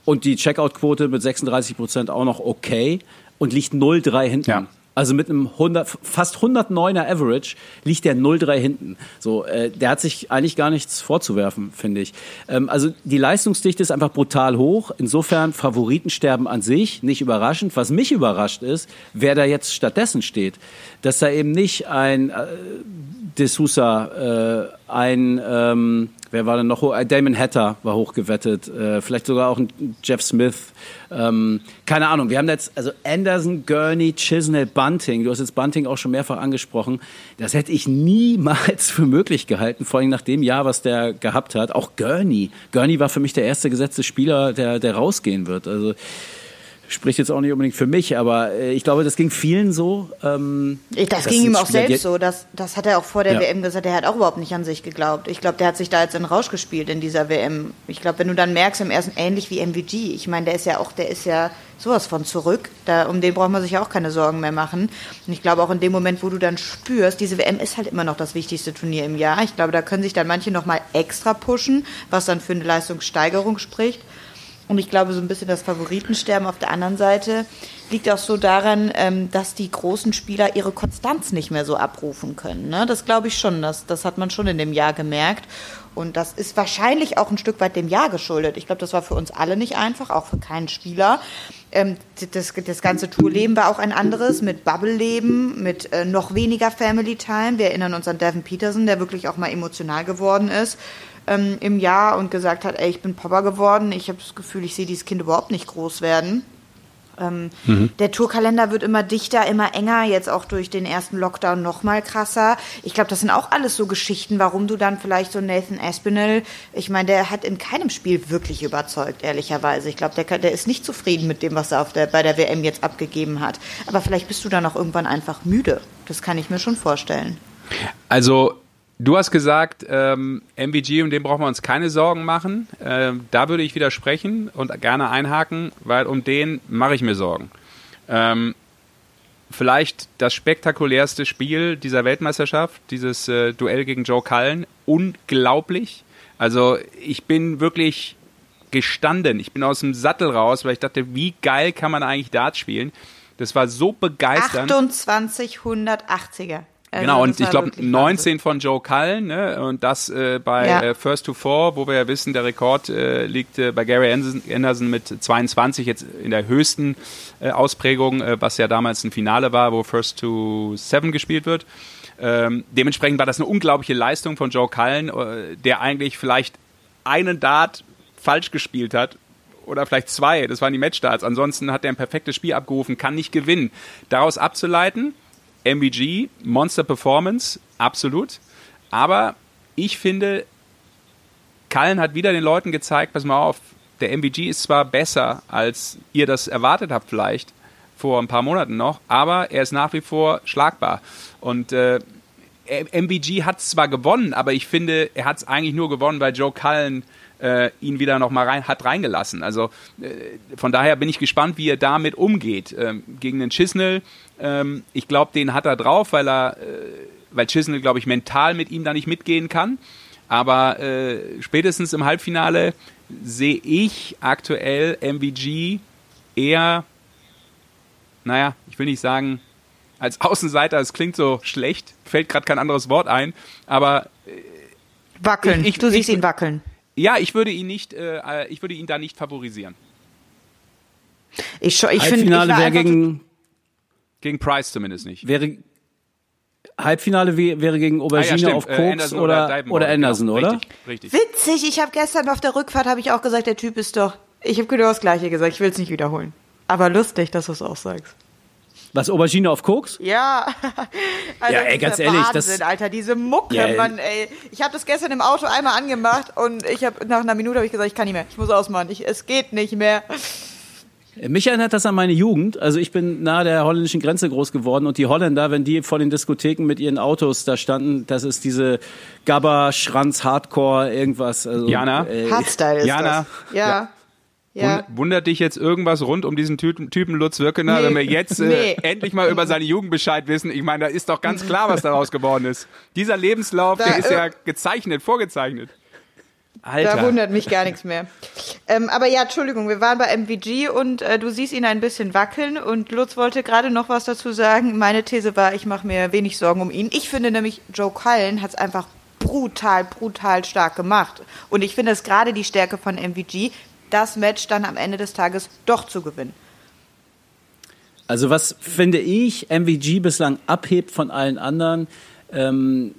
S5: und die Checkout-Quote mit 36 Prozent auch noch okay und liegt 0-3 hinten. Ja. Also mit einem 100, fast 109er Average liegt der 0-3 hinten. So, äh, der hat sich eigentlich gar nichts vorzuwerfen, finde ich. Ähm, also die Leistungsdichte ist einfach brutal hoch. Insofern Favoritensterben an sich nicht überraschend. Was mich überrascht ist, wer da jetzt stattdessen steht. Dass da eben nicht ein äh, De äh, ein ähm, wer war denn noch? Äh, Damon Hatter war hochgewettet, äh, vielleicht sogar auch ein Jeff Smith. Ähm, keine Ahnung. Wir haben jetzt also Anderson, Gurney, Chisnell, Bunting. Du hast jetzt Bunting auch schon mehrfach angesprochen. Das hätte ich niemals *laughs* für möglich gehalten, vor allem nach dem Jahr, was der gehabt hat. Auch Gurney. Gurney war für mich der erste gesetzte Spieler, der, der rausgehen wird. Also spricht jetzt auch nicht unbedingt für mich, aber äh, ich glaube, das ging vielen so.
S4: Ähm, das ging ihm auch Spieler, selbst so. Das, das hat er auch vor der ja. WM gesagt. Er hat auch überhaupt nicht an sich geglaubt. Ich glaube, der hat sich da jetzt in Rausch gespielt in dieser WM. Ich glaube, wenn du dann merkst, im ersten ähnlich wie MVG. Ich meine, der ist ja auch, der ist ja sowas von zurück. Da, um den braucht man sich ja auch keine Sorgen mehr machen. Und ich glaube auch in dem Moment, wo du dann spürst, diese WM ist halt immer noch das wichtigste Turnier im Jahr. Ich glaube, da können sich dann manche noch mal extra pushen, was dann für eine Leistungssteigerung spricht. Und ich glaube, so ein bisschen das Favoritensterben auf der anderen Seite liegt auch so daran, ähm, dass die großen Spieler ihre Konstanz nicht mehr so abrufen können. Ne? Das glaube ich schon, das, das hat man schon in dem Jahr gemerkt. Und das ist wahrscheinlich auch ein Stück weit dem Jahr geschuldet. Ich glaube, das war für uns alle nicht einfach, auch für keinen Spieler. Ähm, das, das ganze Tourleben war auch ein anderes, mit Bubble-Leben, mit äh, noch weniger Family Time. Wir erinnern uns an Devin Peterson, der wirklich auch mal emotional geworden ist ähm, im Jahr und gesagt hat, ey, ich bin Papa geworden, ich habe das Gefühl, ich sehe dieses Kind überhaupt nicht groß werden. Ähm, mhm. Der Tourkalender wird immer dichter, immer enger, jetzt auch durch den ersten Lockdown noch mal krasser. Ich glaube, das sind auch alles so Geschichten, warum du dann vielleicht so Nathan Aspinall, ich meine, der hat in keinem Spiel wirklich überzeugt, ehrlicherweise. Ich glaube, der, der ist nicht zufrieden mit dem, was er auf der, bei der WM jetzt abgegeben hat. Aber vielleicht bist du dann auch irgendwann einfach müde. Das kann ich mir schon vorstellen.
S3: Also Du hast gesagt, ähm, MVG, um den brauchen wir uns keine Sorgen machen. Ähm, da würde ich widersprechen und gerne einhaken, weil um den mache ich mir Sorgen. Ähm, vielleicht das spektakulärste Spiel dieser Weltmeisterschaft, dieses äh, Duell gegen Joe Cullen. Unglaublich. Also ich bin wirklich gestanden. Ich bin aus dem Sattel raus, weil ich dachte, wie geil kann man eigentlich Dart spielen? Das war so begeisternd.
S4: 28 180er. Also
S3: Genau, und ich glaube
S4: wirklich
S3: 19 von Joe Cullen, ne? Und das äh, bei
S4: Ja.
S3: äh, First to Four, wo wir ja wissen, der Rekord äh, liegt äh, bei Gary Anderson, mit 22, jetzt in der höchsten äh, Ausprägung, äh, was ja damals ein Finale war, wo First to Seven gespielt wird. Ähm, dementsprechend war das eine unglaubliche Leistung von Joe Cullen, der eigentlich vielleicht einen Dart falsch gespielt hat oder vielleicht zwei, das waren die Matchstarts. Ansonsten hat er ein perfektes Spiel abgerufen, kann nicht gewinnen. Daraus abzuleiten, MVG, Monster Performance, absolut. Aber ich finde, Cullen hat wieder den Leuten gezeigt, pass mal auf, der MVG ist zwar besser, als ihr das erwartet habt vielleicht, vor ein paar Monaten noch, aber er ist nach wie vor schlagbar. Und äh, MVG hat zwar gewonnen, aber ich finde, er hat es eigentlich nur gewonnen, weil Joe Cullen äh, ihn wieder noch mal rein, hat reingelassen. Also äh, von daher bin ich gespannt, wie er damit umgeht ähm, gegen den Chisnell. Ähm, ich glaube, den hat er drauf, weil er, äh, weil Chisnell, glaube ich, mental mit ihm da nicht mitgehen kann. Aber äh, spätestens im Halbfinale sehe ich aktuell MVG eher, naja, ich will nicht sagen, als Außenseiter, es klingt so schlecht, fällt gerade kein anderes Wort ein, aber
S4: Wackeln.
S3: Ich- ich-
S4: du siehst
S3: ich-
S4: ihn wackeln.
S3: ja, ich würde ihn nicht, äh, ich würde ihn da nicht favorisieren.
S4: Ich, ich finde, ich
S5: Halbfinale wäre gegen,
S3: Gegen Price zumindest nicht.
S5: wäre, Halbfinale wär- wäre gegen Aubergine
S3: stimmt,
S5: auf
S3: äh,
S5: Koks
S3: Anderson
S5: oder,
S3: Divenmore,
S5: oder Anderson,
S3: genau.
S5: oder?
S3: Richtig, richtig.
S4: witzig. Ich habe gestern auf der Rückfahrt habe ich auch gesagt, der Typ ist doch. Ich habe genau das Gleiche gesagt. Ich will es nicht wiederholen. Aber lustig, dass du es auch sagst.
S5: Was, Aubergine auf Koks?
S4: Ja. *laughs* Also
S5: Ja, ey, ganz ehrlich,
S4: Wahnsinn,
S5: das-
S4: Alter, diese Mucke,
S5: Ja, ey.
S4: Mann, ey. Ich habe das gestern im Auto einmal angemacht und ich habe nach einer Minute habe ich gesagt, ich kann nicht mehr. Ich muss ausmachen. Ich, es geht nicht mehr.
S5: Mich erinnert das an meine Jugend. Also ich bin nahe der holländischen Grenze groß geworden und die Holländer, wenn die vor den Diskotheken mit ihren Autos da standen, das ist diese Gabba, Schranz, Hardcore, irgendwas. Also,
S3: Jana?
S5: äh,
S4: Hardstyle ist
S3: Jana,
S4: das. Ja. Ja.
S3: Wund- Wundert dich jetzt irgendwas rund um diesen Typen, Typen Lutz Wirkener,
S4: Nee.
S3: wenn wir jetzt äh,
S4: Nee.
S3: endlich mal über seine Jugend Bescheid wissen? Ich meine, da ist doch ganz klar, was daraus geworden ist. Dieser Lebenslauf,
S4: Da,
S3: der ist ja
S4: äh,
S3: gezeichnet, vorgezeichnet.
S4: Da
S3: Alter.
S4: wundert mich gar nichts mehr. Ähm, aber ja, Entschuldigung, wir waren bei MVG und äh, du siehst ihn ein bisschen wackeln und Lutz wollte gerade noch was dazu sagen. Meine These war, ich mache mir wenig Sorgen um ihn. Ich finde nämlich, Joe Cullen hat es einfach brutal, brutal stark gemacht. Und ich finde es gerade die Stärke von MVG, das Match dann am Ende des Tages doch zu gewinnen.
S5: Also was finde ich MVG bislang abhebt von allen anderen, ähm,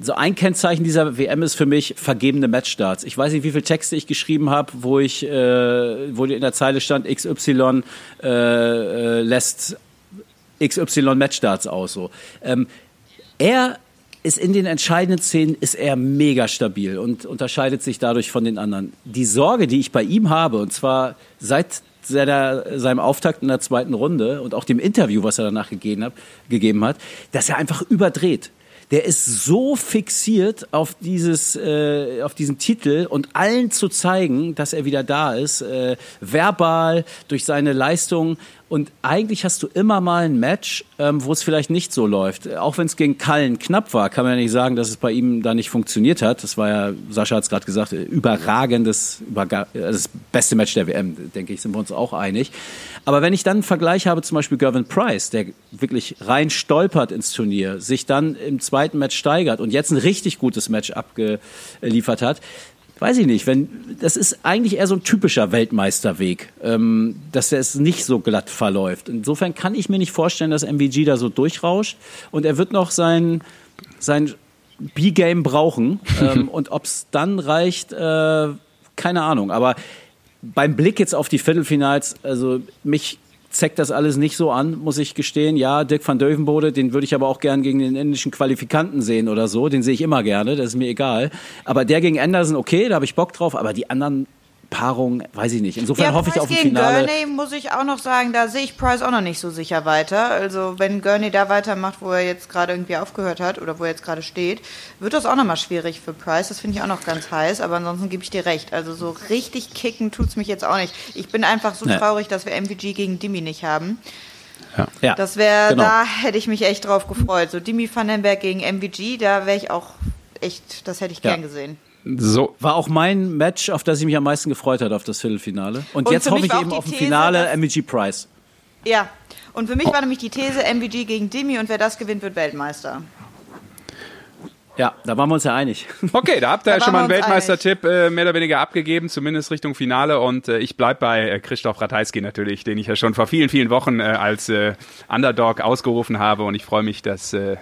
S5: so ein Kennzeichen dieser WM ist für mich vergebene Matchstarts. Ich weiß nicht, wie viele Texte ich geschrieben habe, wo ich, äh, wo in der Zeile stand, XY äh, äh, lässt XY Matchstarts aus. So. Ähm, er ist in den entscheidenden Szenen ist er mega stabil und unterscheidet sich dadurch von den anderen. Die Sorge, die ich bei ihm habe, und zwar seit seiner, seinem Auftakt in der zweiten Runde und auch dem Interview, was er danach gegeben hat, gegeben hat, dass er einfach überdreht. Der ist so fixiert auf dieses, äh, auf diesen Titel und allen zu zeigen, dass er wieder da ist, äh, verbal durch seine Leistung. Und eigentlich hast du immer mal ein Match, ähm, wo es vielleicht nicht so läuft. Auch wenn es gegen Kallen knapp war, kann man ja nicht sagen, dass es bei ihm da nicht funktioniert hat. Das war ja, Sascha hat es gerade gesagt, äh, überragendes, überga äh, das beste Match der WM, denke ich, sind wir uns auch einig. Aber wenn ich dann einen Vergleich habe, zum Beispiel Gervin Price, der wirklich rein stolpert ins Turnier, sich dann im zweiten Match steigert und jetzt ein richtig gutes Match abgeliefert hat, weiß ich nicht, wenn das ist eigentlich eher so ein typischer Weltmeisterweg, ähm, dass es nicht so glatt verläuft. Insofern kann ich mir nicht vorstellen, dass MVG da so durchrauscht und er wird noch sein sein B-Game brauchen ähm, *laughs* und ob es dann reicht, äh, keine Ahnung. Aber beim Blick jetzt auf die Viertelfinals, also mich zeckt das alles nicht so an, muss ich gestehen. Ja, Dirk van Deuvenbode, den würde ich aber auch gern gegen den indischen Qualifikanten sehen oder so. Den sehe ich immer gerne, das ist mir egal. Aber der gegen Anderson, okay, da habe ich Bock drauf. Aber die anderen Paarung, weiß ich nicht. Insofern
S4: Ja,
S5: hoffe ich
S4: Price
S5: auf ein
S4: gegen
S5: Finale.
S4: Gurney muss ich auch noch sagen, da sehe ich Price auch noch nicht so sicher weiter. Also wenn Gurney da weitermacht, wo er jetzt gerade irgendwie aufgehört hat oder wo er jetzt gerade steht, wird das auch nochmal schwierig für Price. Das finde ich auch noch ganz heiß, aber ansonsten gebe ich dir recht. Also so richtig kicken tut's mich jetzt auch nicht. Ich bin einfach so
S5: Nee.
S4: traurig, dass wir MVG gegen Dimi nicht haben.
S5: Ja,
S4: Das wäre,
S5: genau.
S4: da hätte ich mich echt drauf gefreut. So Dimi Vandenberg gegen MVG, da wäre ich auch echt, das hätte ich
S5: Ja.
S4: gern gesehen.
S3: So,
S5: War auch mein Match, auf das ich mich am meisten gefreut hatte, auf das Viertelfinale. Und,
S4: Und
S5: jetzt hoffe ich eben auf ein
S4: These,
S5: Finale MVG Price.
S4: Ja. Und für mich war nämlich die These MVG gegen Dimi und wer das gewinnt, wird Weltmeister.
S5: Ja, da waren wir uns ja einig. *laughs*
S3: Okay, da habt ihr
S4: Da
S3: ja schon mal einen Weltmeistertipp äh, mehr oder weniger abgegeben, zumindest Richtung Finale. Und äh, ich bleib bei äh, Christoph Ratajski natürlich, den ich ja schon vor vielen, vielen Wochen äh, als äh, Underdog ausgerufen habe. Und ich freue mich, dass äh,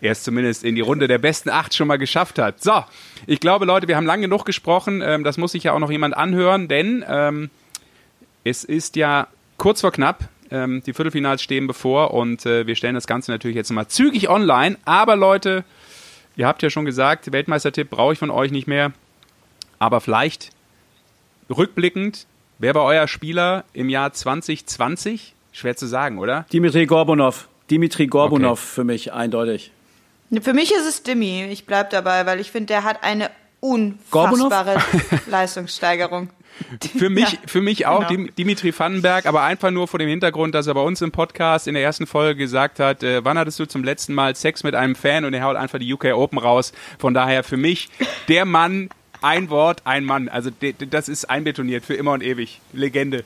S3: er es zumindest in die Runde der besten acht schon mal geschafft hat. So, ich glaube, Leute, wir haben lang genug gesprochen. Ähm, das muss sich ja auch noch jemand anhören, denn ähm, es ist ja kurz vor knapp. Ähm, die Viertelfinals stehen bevor und äh, wir stellen das Ganze natürlich jetzt mal zügig online. Aber Leute, Ihr habt ja schon gesagt, Weltmeistertipp brauche ich von euch nicht mehr. Aber vielleicht rückblickend, wer war euer Spieler im Jahr 2020? Schwer zu sagen, oder?
S5: Dimitri Gorbunov. Dimitri Gorbunov für mich eindeutig.
S4: Für mich ist es Dimi. Ich bleib dabei, weil ich finde, der hat eine unfassbare *laughs* Leistungssteigerung.
S3: Für mich,
S4: Ja,
S3: für mich auch
S4: genau.
S3: Dim- Dimitri Vandenberg, aber einfach nur vor dem Hintergrund, dass er bei uns im Podcast in der ersten Folge gesagt hat, äh, wann hattest du zum letzten Mal Sex mit einem Fan und er haut einfach die UK Open raus. Von daher für mich der Mann, ein Wort, ein Mann. Also de, de, das ist einbetoniert für immer und ewig. Legende.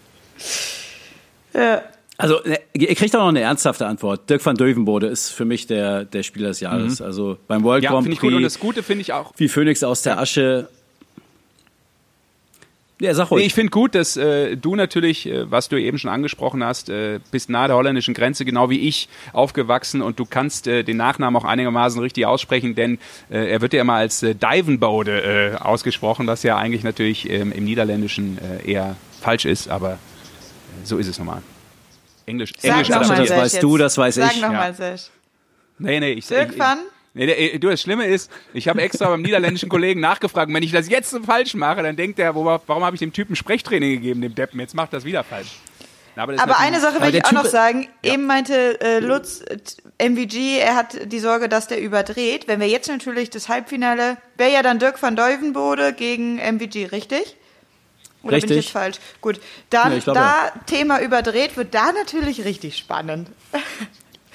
S4: Ja.
S5: Also, ne, ihr kriegt auch noch eine ernsthafte Antwort. Dirk van Dövenbode ist für mich der, der Spieler des Jahres. Also beim World
S3: Mhm. Ja,
S5: Grand
S3: finde ich
S5: Prix,
S3: gut. Und das Gute finde ich auch,
S5: wie Phoenix aus der Asche. Ja, sag
S3: Nee,
S5: ruhig.
S3: ich finde gut, dass äh, du natürlich, äh, was du eben schon angesprochen hast, äh, bist nahe der holländischen Grenze, genau wie ich, aufgewachsen und du kannst äh, den Nachnamen auch einigermaßen richtig aussprechen, denn äh, er wird ja immer als äh, Divenbode äh, ausgesprochen, was ja eigentlich natürlich ähm, im Niederländischen eher falsch ist, aber so ist es normal. Englisch,
S4: Sag
S3: Englisch
S4: noch
S5: das
S4: mal,
S5: das weißt
S4: jetzt.
S5: du, das weiß
S4: Sag
S5: ich.
S4: noch
S3: Ja.
S4: mal, Serge.
S3: Nee, nee, ich
S4: Dirk
S3: ich,
S4: van?
S3: Nee, nee, du, das Schlimme ist, ich habe extra beim niederländischen Kollegen nachgefragt. Und wenn ich das jetzt so falsch mache, dann denkt er, warum habe ich dem Typen Sprechtraining gegeben, dem Deppen? Jetzt macht das wieder falsch. Na, das ist
S4: Aber
S3: natürlich-
S4: eine Sache
S5: Aber
S4: will ich auch noch sagen. Eben meinte äh, Lutz, äh, MVG, er hat die Sorge, dass der überdreht. Wenn wir jetzt natürlich das Halbfinale, wäre ja dann Dirk van Deuvenbode gegen MVG, richtig? Oder bin
S5: Richtig.
S4: ich jetzt falsch? Gut, dann
S5: Nee, ich glaube,
S4: da Thema überdreht, wird da natürlich richtig spannend.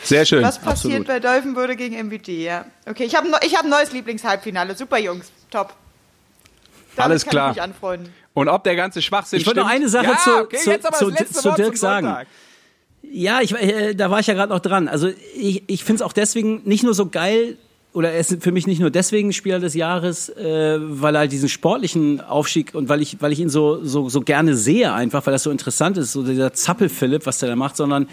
S3: Sehr schön.
S4: Was passiert
S5: absolut.
S4: bei Deuvenbode gegen MVG, ja. Okay, ich habe ich hab ein neues Lieblingshalbfinale. Super, Jungs. Top. Damit
S3: Alles
S4: kann
S3: klar.
S4: Ich mich anfreunden.
S3: Und ob der ganze Schwachsinn
S5: Ich wollte noch eine Sache
S3: ja,
S5: zu-
S3: okay,
S5: zu- zu- zu Dirk sagen. Ja, ich, äh, da war ich ja gerade noch dran. Also ich, ich finde es auch deswegen nicht nur so geil, oder er ist für mich nicht nur deswegen Spieler des Jahres, äh, weil er halt diesen sportlichen Aufstieg und weil ich, weil ich ihn so, so, so gerne sehe einfach, weil das so interessant ist, so dieser Zappel-Philipp, was der da macht, sondern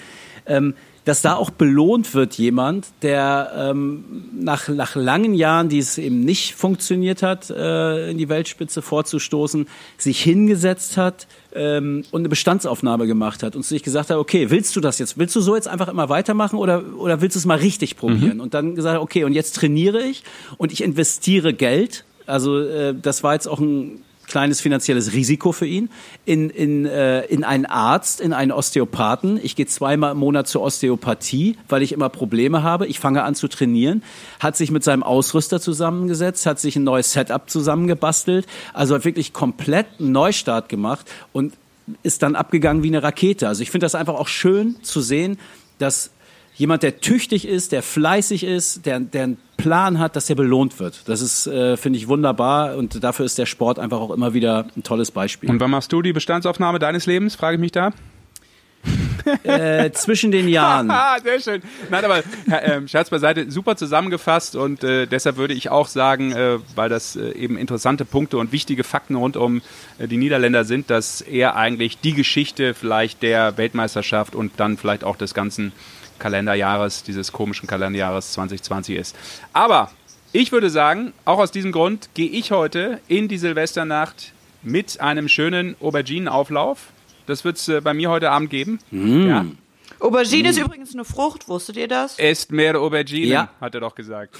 S5: ähm, dass da auch belohnt wird jemand, der ähm, nach, nach langen Jahren, die es eben nicht funktioniert hat, äh, in die Weltspitze vorzustoßen, sich hingesetzt hat ähm, und eine Bestandsaufnahme gemacht hat und sich gesagt hat, okay, willst du das jetzt? Willst du so jetzt einfach immer weitermachen oder, oder willst du es mal richtig probieren? Und dann gesagt, okay, und jetzt trainiere ich und ich investiere Geld. Also äh, das war jetzt auch ein kleines finanzielles Risiko für ihn, in, in, äh, in einen Arzt, in einen Osteopathen. Ich gehe zweimal im Monat zur Osteopathie, weil ich immer Probleme habe. Ich fange an zu trainieren, hat sich mit seinem Ausrüster zusammengesetzt, hat sich ein neues Setup zusammengebastelt, also hat wirklich komplett einen Neustart gemacht und ist dann abgegangen wie eine Rakete. Also ich finde das einfach auch schön zu sehen, dass jemand, der tüchtig ist, der fleißig ist, der, der Plan hat, dass der belohnt wird. Das ist, äh, finde ich, wunderbar und dafür ist der Sport einfach auch immer wieder ein tolles Beispiel.
S3: Und wann machst du die Bestandsaufnahme deines Lebens, frage ich mich da?
S5: Äh, zwischen den Jahren. *laughs*
S3: Ah, sehr schön. Nein, aber äh, Scherz beiseite, super zusammengefasst und äh, deshalb würde ich auch sagen, äh, weil das äh, eben interessante Punkte und wichtige Fakten rund um äh, die Niederländer sind, dass er eigentlich die Geschichte vielleicht der Weltmeisterschaft und dann vielleicht auch des ganzen Kalenderjahres, dieses komischen Kalenderjahres 2020 ist. Aber ich würde sagen, auch aus diesem Grund gehe ich heute in die Silvesternacht mit einem schönen Auberginenauflauf. Das wird es äh, bei mir heute Abend geben. Ja.
S4: Aubergine ist übrigens eine Frucht, wusstet ihr das?
S3: Esst mehr Aubergine,
S5: Ja.
S3: hat er doch gesagt.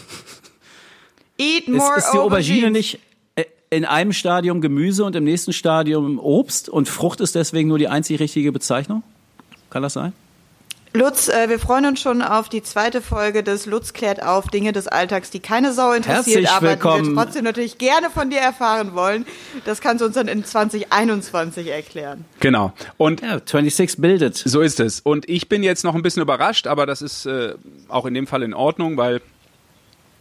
S3: *laughs*
S4: Eat
S5: Ist,
S4: more
S5: ist die Aubergine nicht, äh, in einem Stadium Gemüse und im nächsten Stadium Obst und Frucht ist deswegen nur die einzig richtige Bezeichnung? Kann das sein?
S4: Lutz, äh, wir freuen uns schon auf die zweite Folge des Lutz klärt auf Dinge des Alltags, die keine Sau interessiert,
S5: Herzlich
S4: aber
S5: willkommen.
S4: die wir trotzdem natürlich gerne von dir erfahren wollen. Das kannst du uns dann in 2021 erklären.
S3: Genau. Und
S5: Ja, 26 bildet.
S3: So ist es. Und ich bin jetzt noch ein bisschen überrascht, aber das ist äh, auch in dem Fall in Ordnung, weil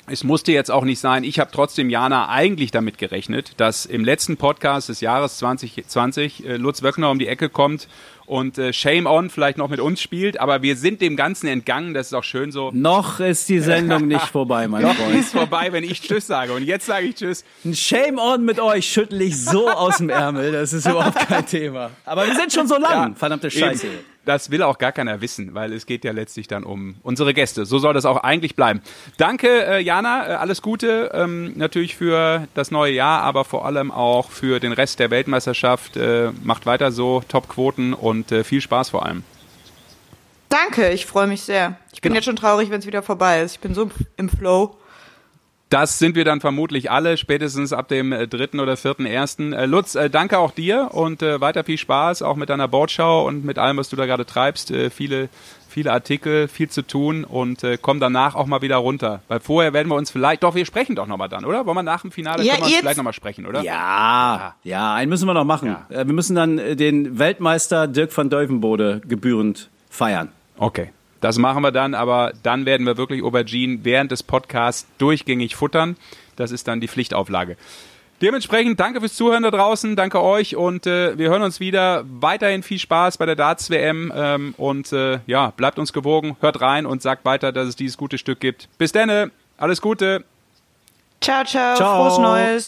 S3: es musste jetzt auch nicht sein. Ich habe trotzdem, Jana, eigentlich damit gerechnet, dass im letzten Podcast des Jahres 2020 äh, Lutz Wöckner um die Ecke kommt und äh, Shame On vielleicht noch mit uns spielt. Aber wir sind dem Ganzen entgangen. Das ist auch schön so.
S5: Noch ist die Sendung nicht vorbei, mein *laughs*
S3: Noch
S5: Freund.
S3: ist vorbei, wenn ich Tschüss sage. Und jetzt sage ich Tschüss.
S5: Ein Shame on mit euch schüttel ich so aus dem Ärmel, das ist überhaupt kein Thema. Aber wir sind schon so lang, verdammte Scheiße.
S3: Eben. Das will auch gar keiner wissen, weil es geht ja letztlich dann um unsere Gäste. So soll das auch eigentlich bleiben. Danke, äh, Jana. Äh, alles Gute ähm, natürlich für das neue Jahr, aber vor allem auch für den Rest der Weltmeisterschaft. Äh, macht weiter so, Top-Quoten und äh, viel Spaß vor allem.
S4: Danke, ich freue mich sehr. Ich bin
S3: Genau.
S4: jetzt schon traurig, wenn es wieder vorbei ist. Ich bin so im Flow.
S3: Das sind wir dann vermutlich alle, spätestens ab dem äh, dritten oder vierten ersten. Äh, Lutz, äh, danke auch dir und weiter viel Spaß, auch mit deiner Bordschau und mit allem, was du da gerade treibst. Viele, viele Artikel, viel zu tun und komm danach auch mal wieder runter. Weil vorher werden wir uns vielleicht, doch, wir sprechen doch nochmal dann, oder? Wollen wir nach dem Finale
S4: Ja,
S3: vielleicht nochmal sprechen, oder?
S5: Ja, ja, einen müssen wir noch machen.
S3: Ja.
S5: Wir müssen dann den Weltmeister Dirk van Deuvenbode gebührend feiern.
S3: Okay. Das machen wir dann, aber dann werden wir wirklich Aubergine während des Podcasts durchgängig futtern. Das ist dann die Pflichtauflage. Dementsprechend danke fürs Zuhören da draußen, danke euch und äh, wir hören uns wieder. Weiterhin viel Spaß bei der Darts WM ähm, und äh, ja, bleibt uns gewogen, hört rein und sagt weiter, dass es dieses gute Stück gibt. Bis dann, alles Gute.
S4: Ciao, ciao,
S5: Ciao.
S4: frohes Neues.